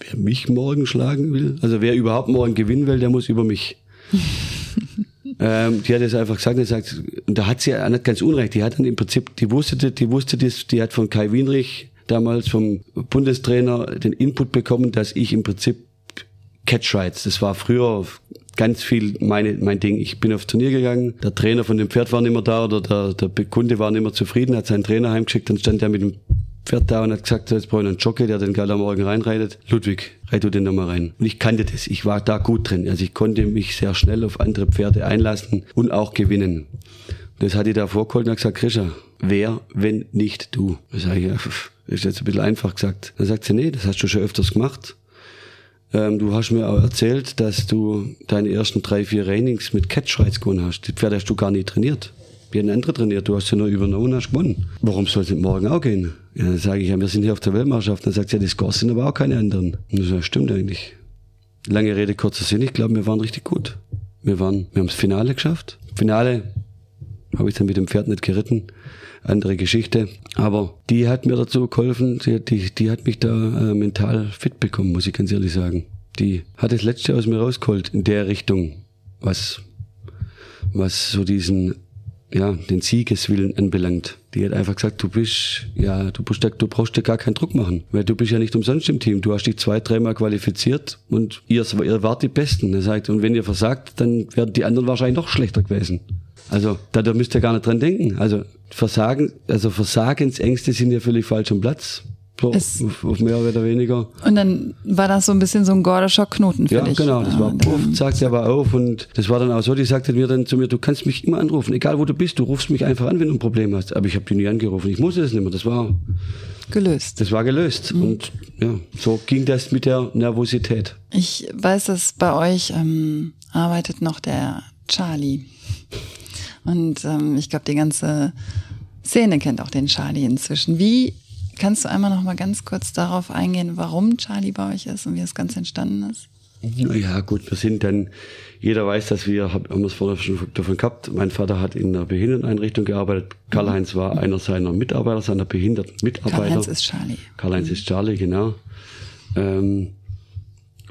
wer mich morgen schlagen will, also wer überhaupt morgen gewinnen will, der muss über mich. ähm, die hat es einfach gesagt, und, sagt, und da hat sie ja nicht ganz unrecht. Die hat dann im Prinzip, die wusste, die wusste das, die hat von Kai Wienrich damals vom Bundestrainer den Input bekommen, dass ich im Prinzip Catch Rides, das war früher ganz viel meine, mein Ding. Ich bin aufs Turnier gegangen, der Trainer von dem Pferd war nicht mehr da oder der, der Kunde war nicht mehr zufrieden, hat seinen Trainer heimgeschickt, dann stand er mit dem Pferd da und hat gesagt, jetzt brauche ich einen Jockey, der den geil am Morgen reinreitet. Ludwig, reit du den nochmal rein. Und ich kannte das. Ich war da gut drin. Also ich konnte mich sehr schnell auf andere Pferde einlassen und auch gewinnen. Das hat die da vorgeholt und hat gesagt, Krischer, wer, wenn nicht du? Da sage ich, ist jetzt ein bisschen einfach gesagt. Dann sagt sie, nee, das hast du schon öfters gemacht. Ähm, du hast mir auch erzählt, dass du deine ersten drei, vier Trainings mit Catchreiz gewonnen hast. Die Pferde hast du gar nicht trainiert. Wir haben andere trainiert, du hast sie nur übernommen hast gewonnen. Warum soll es nicht morgen auch gehen? Ja, dann sage ich, ja, wir sind hier auf der Weltmeisterschaft. Dann sagt sie, ja, die Scores sind aber auch keine anderen. Und das stimmt eigentlich. Lange Rede, kurzer Sinn, ich glaube, wir waren richtig gut. Wir waren, wir haben das Finale geschafft. Finale habe ich dann mit dem Pferd nicht geritten. Andere Geschichte. Aber die hat mir dazu geholfen, die, die, die hat mich da äh, mental fit bekommen, muss ich ganz ehrlich sagen. Die hat das letzte aus mir rausgeholt in der Richtung, was, was so diesen, ja, den Siegeswillen anbelangt. Die hat einfach gesagt, du bist, ja, du bist, du brauchst dir gar keinen Druck machen, weil du bist ja nicht umsonst im Team. Du hast dich zwei, dreimal qualifiziert und ihr, ihr wart die Besten. Er sagt, und wenn ihr versagt, dann werden die anderen wahrscheinlich noch schlechter gewesen. Also da, da müsst ihr gar nicht dran denken. Also Versagen, also Versagensängste sind ja völlig falsch am Platz. So, Es- auf, mehr oder weniger. Und dann war das so ein bisschen so ein gordischer Knoten für Ja, dich. genau, das war Und, puff, sagt sie aber auf und das war dann auch so, die sagte mir dann zu mir, du kannst mich immer anrufen, egal wo du bist, du rufst mich einfach an, wenn du ein Problem hast. Aber ich habe die nie angerufen, ich musste das nicht mehr, das war, gelöst. das war gelöst. Mhm. Und ja, so ging das mit der Nervosität. Ich weiß, dass bei euch ähm, arbeitet noch der Charlie. Und ähm, ich glaube, die ganze Szene kennt auch den Charlie inzwischen. Wie kannst du einmal noch mal ganz kurz darauf eingehen, warum Charlie bei euch ist und wie das Ganze entstanden ist? Ja, gut, wir sind dann, jeder weiß, dass wir, hab- haben wir es vorher schon davon gehabt, mein Vater hat in einer Behinderteneinrichtung gearbeitet. Karl-Heinz war einer seiner Mitarbeiter, seiner behinderten Mitarbeiter. Karl-Heinz ist Charlie. Karl-Heinz ist Charlie, genau. Ähm,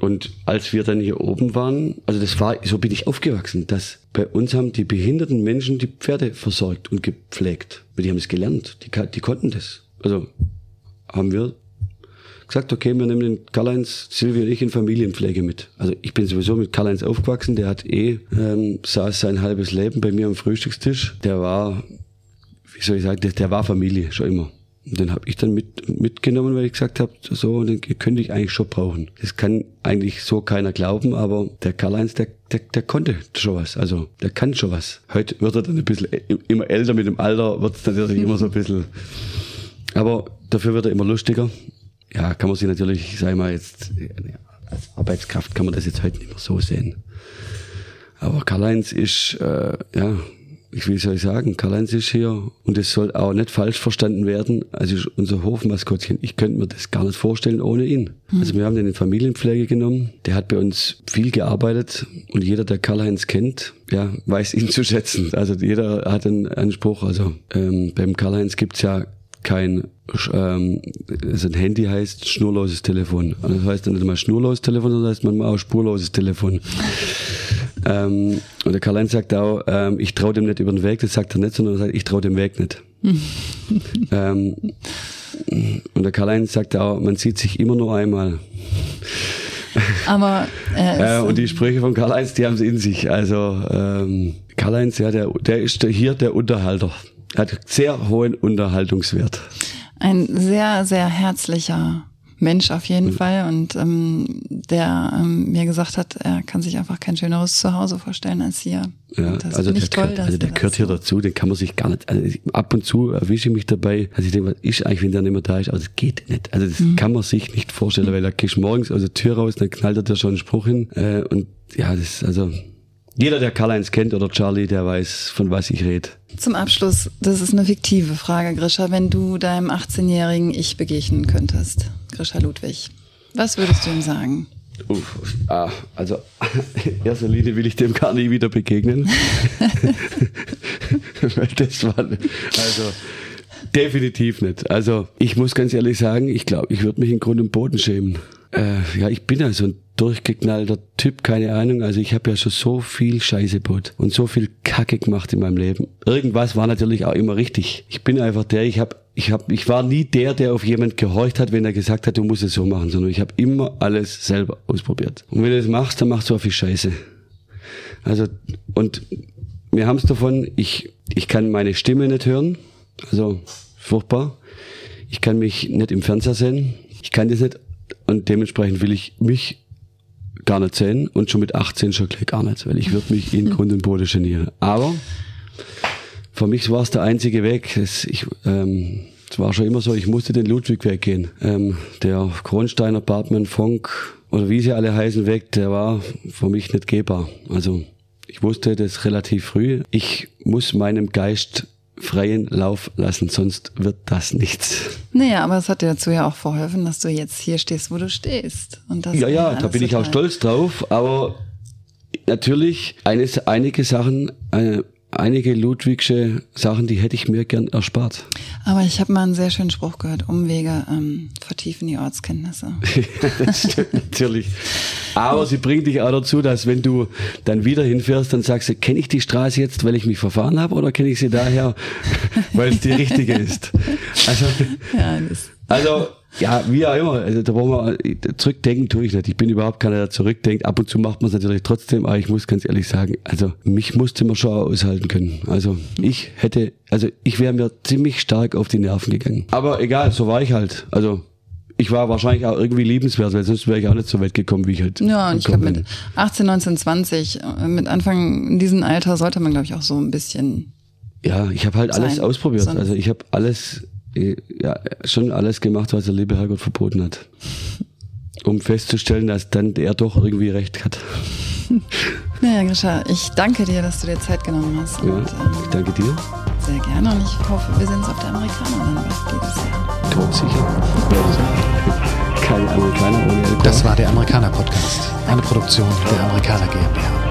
und als wir dann hier oben waren, also das war, so bin ich aufgewachsen, dass bei uns haben die behinderten Menschen die Pferde versorgt und gepflegt. Weil Die haben es gelernt, die, die konnten das. Also haben wir gesagt, okay, wir nehmen den Karl-Heinz, Silvia und ich in Familienpflege mit. Also ich bin sowieso mit Karl-Heinz aufgewachsen, der hat eh, ähm, saß sein halbes Leben bei mir am Frühstückstisch. Der war, wie soll ich sagen, der, der war Familie, schon immer. Und den habe ich dann mit, mitgenommen, weil ich gesagt habe, so, den könnte ich eigentlich schon brauchen. Das kann eigentlich so keiner glauben, aber der Karl-Heinz, der, der, der konnte schon was. Also der kann schon was. Heute wird er dann ein bisschen ä- immer älter mit dem Alter, wird es natürlich immer so ein bisschen aber dafür wird er immer lustiger. Ja, kann man sich natürlich, sag ich mal jetzt, als Arbeitskraft kann man das jetzt heute nicht mehr so sehen. Aber Karl-Heinz ist, äh, ja, ich will soll ich sagen, Karl-Heinz ist hier und es soll auch nicht falsch verstanden werden. Also ist unser Hofmaskottchen. Ich könnte mir das gar nicht vorstellen ohne ihn. Also wir haben den in Familienpflege genommen. Der hat bei uns viel gearbeitet und jeder, der Karl-Heinz kennt, ja, weiß ihn zu schätzen. Also jeder hat einen Anspruch. Also ähm, beim Karl-Heinz gibt's ja kein ähm, also ein Handy heißt schnurloses Telefon. Also das heißt dann nicht mal schnurloses Telefon, sondern das heißt manchmal auch spurloses Telefon. ähm, und der Karl-Heinz sagt auch, ähm, ich traue dem nicht über den Weg, das sagt er nicht, sondern er sagt, ich traue dem Weg nicht. ähm, und der Karl-Heinz sagt auch, man sieht sich immer nur einmal. Aber er Äh, ist, und die Sprüche von Karl-Heinz, die haben sie in sich. Also ähm, Karl-Heinz, ja, der, der ist hier der Unterhalter. Hat sehr hohen Unterhaltungswert. ein sehr, sehr herzlicher Mensch auf jeden Mhm. Fall und ähm, der ähm, mir gesagt hat, er kann sich einfach kein schöneres Zuhause vorstellen als hier. Ja, also finde der, toll, gehört, also der er gehört hier dazu, den kann man sich gar nicht, also ab und zu erwische ich mich dabei, also ich denke, was ist eigentlich, wenn der nicht mehr da ist, aber das geht nicht. Also das Mhm. kann man sich nicht vorstellen, weil da gehst morgens aus der Tür raus, dann knallt er dir schon einen Spruch hin äh, und ja, das ist also, jeder, der Karl-Heinz kennt oder Charlie, der weiß, von was ich rede. Zum Abschluss, das ist eine fiktive Frage, Grisha. Wenn du deinem 18-jährigen Ich begegnen könntest, Grisha Ludwig, was würdest du ihm sagen? Uff, ah, also in erster Linie will ich dem gar nie wieder begegnen. Weil das war, also definitiv nicht. Also ich muss ganz ehrlich sagen, ich glaube, ich würde mich in Grund und Boden schämen. Äh, ja, ich bin ja so ein durchgeknallter Typ, keine Ahnung. Also ich habe ja schon so viel Scheiße gebaut und so viel Kacke gemacht in meinem Leben. Irgendwas war natürlich auch immer richtig. Ich bin einfach der, ich habe ich hab, ich war nie der, der auf jemand gehorcht hat, wenn er gesagt hat, du musst es so machen, sondern ich habe immer alles selber ausprobiert. Und wenn du das machst, dann machst du auch viel Scheiße. Also, und wir haben es davon, ich, ich kann meine Stimme nicht hören, also furchtbar. Ich kann mich nicht im Fernseher sehen, ich kann das nicht und dementsprechend will ich mich gar nicht sehen und schon mit 18 schon gleich gar nicht, weil ich würde mich in Grund und Boden genieren. Aber für mich war es der einzige Weg. Es, ich, ähm, es war schon immer so, ich musste den Ludwig-Weg gehen. Ähm, der Kronsteiner, Bartmann, Fonk oder wie sie alle heißen, weg, der war für mich nicht gehbar. Also ich wusste das relativ früh. Ich muss meinem Geist freien Lauf lassen, sonst wird das nichts. Naja, aber es hat dir dazu ja auch verholfen, dass du jetzt hier stehst, wo du stehst. Und das ja, ja, da bin ich auch stolz drauf, aber natürlich eines, einige Sachen, äh, einige Ludwigsche Sachen, die hätte ich mir gern erspart. Aber ich habe mal einen sehr schönen Spruch gehört, Umwege ähm, vertiefen die Ortskenntnisse. das stimmt natürlich. Aber sie bringt dich auch dazu, dass wenn du dann wieder hinfährst, dann sagst du, kenne ich die Straße jetzt, weil ich mich verfahren habe, oder kenne ich sie daher, weil es die richtige ist? Also, Ja, also ja, wie auch immer. Also da wollen wir zurückdenken tue ich nicht. Ich bin überhaupt keiner, der zurückdenkt. Ab und zu macht man es natürlich trotzdem, aber ich muss ganz ehrlich sagen, also mich musste man schon aushalten können. Also ich hätte, also ich wäre mir ziemlich stark auf die Nerven gegangen. Aber egal, so war ich halt. Also ich war wahrscheinlich auch irgendwie liebenswert, weil sonst wäre ich auch nicht so weit gekommen, wie ich halt ja, und ich glaube mit 18, 19, 20, äh, mit Anfang in diesem Alter sollte man, glaube ich, auch so ein bisschen Ja, ich habe halt alles sein. ausprobiert. Sonst- Also ich habe alles, ja, schon alles gemacht, was der liebe Herrgott verboten hat. Um festzustellen, dass dann er doch irgendwie recht hat. Naja, Grisha, ich danke dir, dass du dir Zeit genommen hast. Ja, Und, ich ähm, danke dir. sehr gerne. Und ich hoffe, wir sehen uns auf der Amerikaner dann bald dieses Jahr. Tot sicher. Keine Amerikaner ohne LK. Das war der Amerikaner Podcast, eine Produktion der Amerikaner GmbH.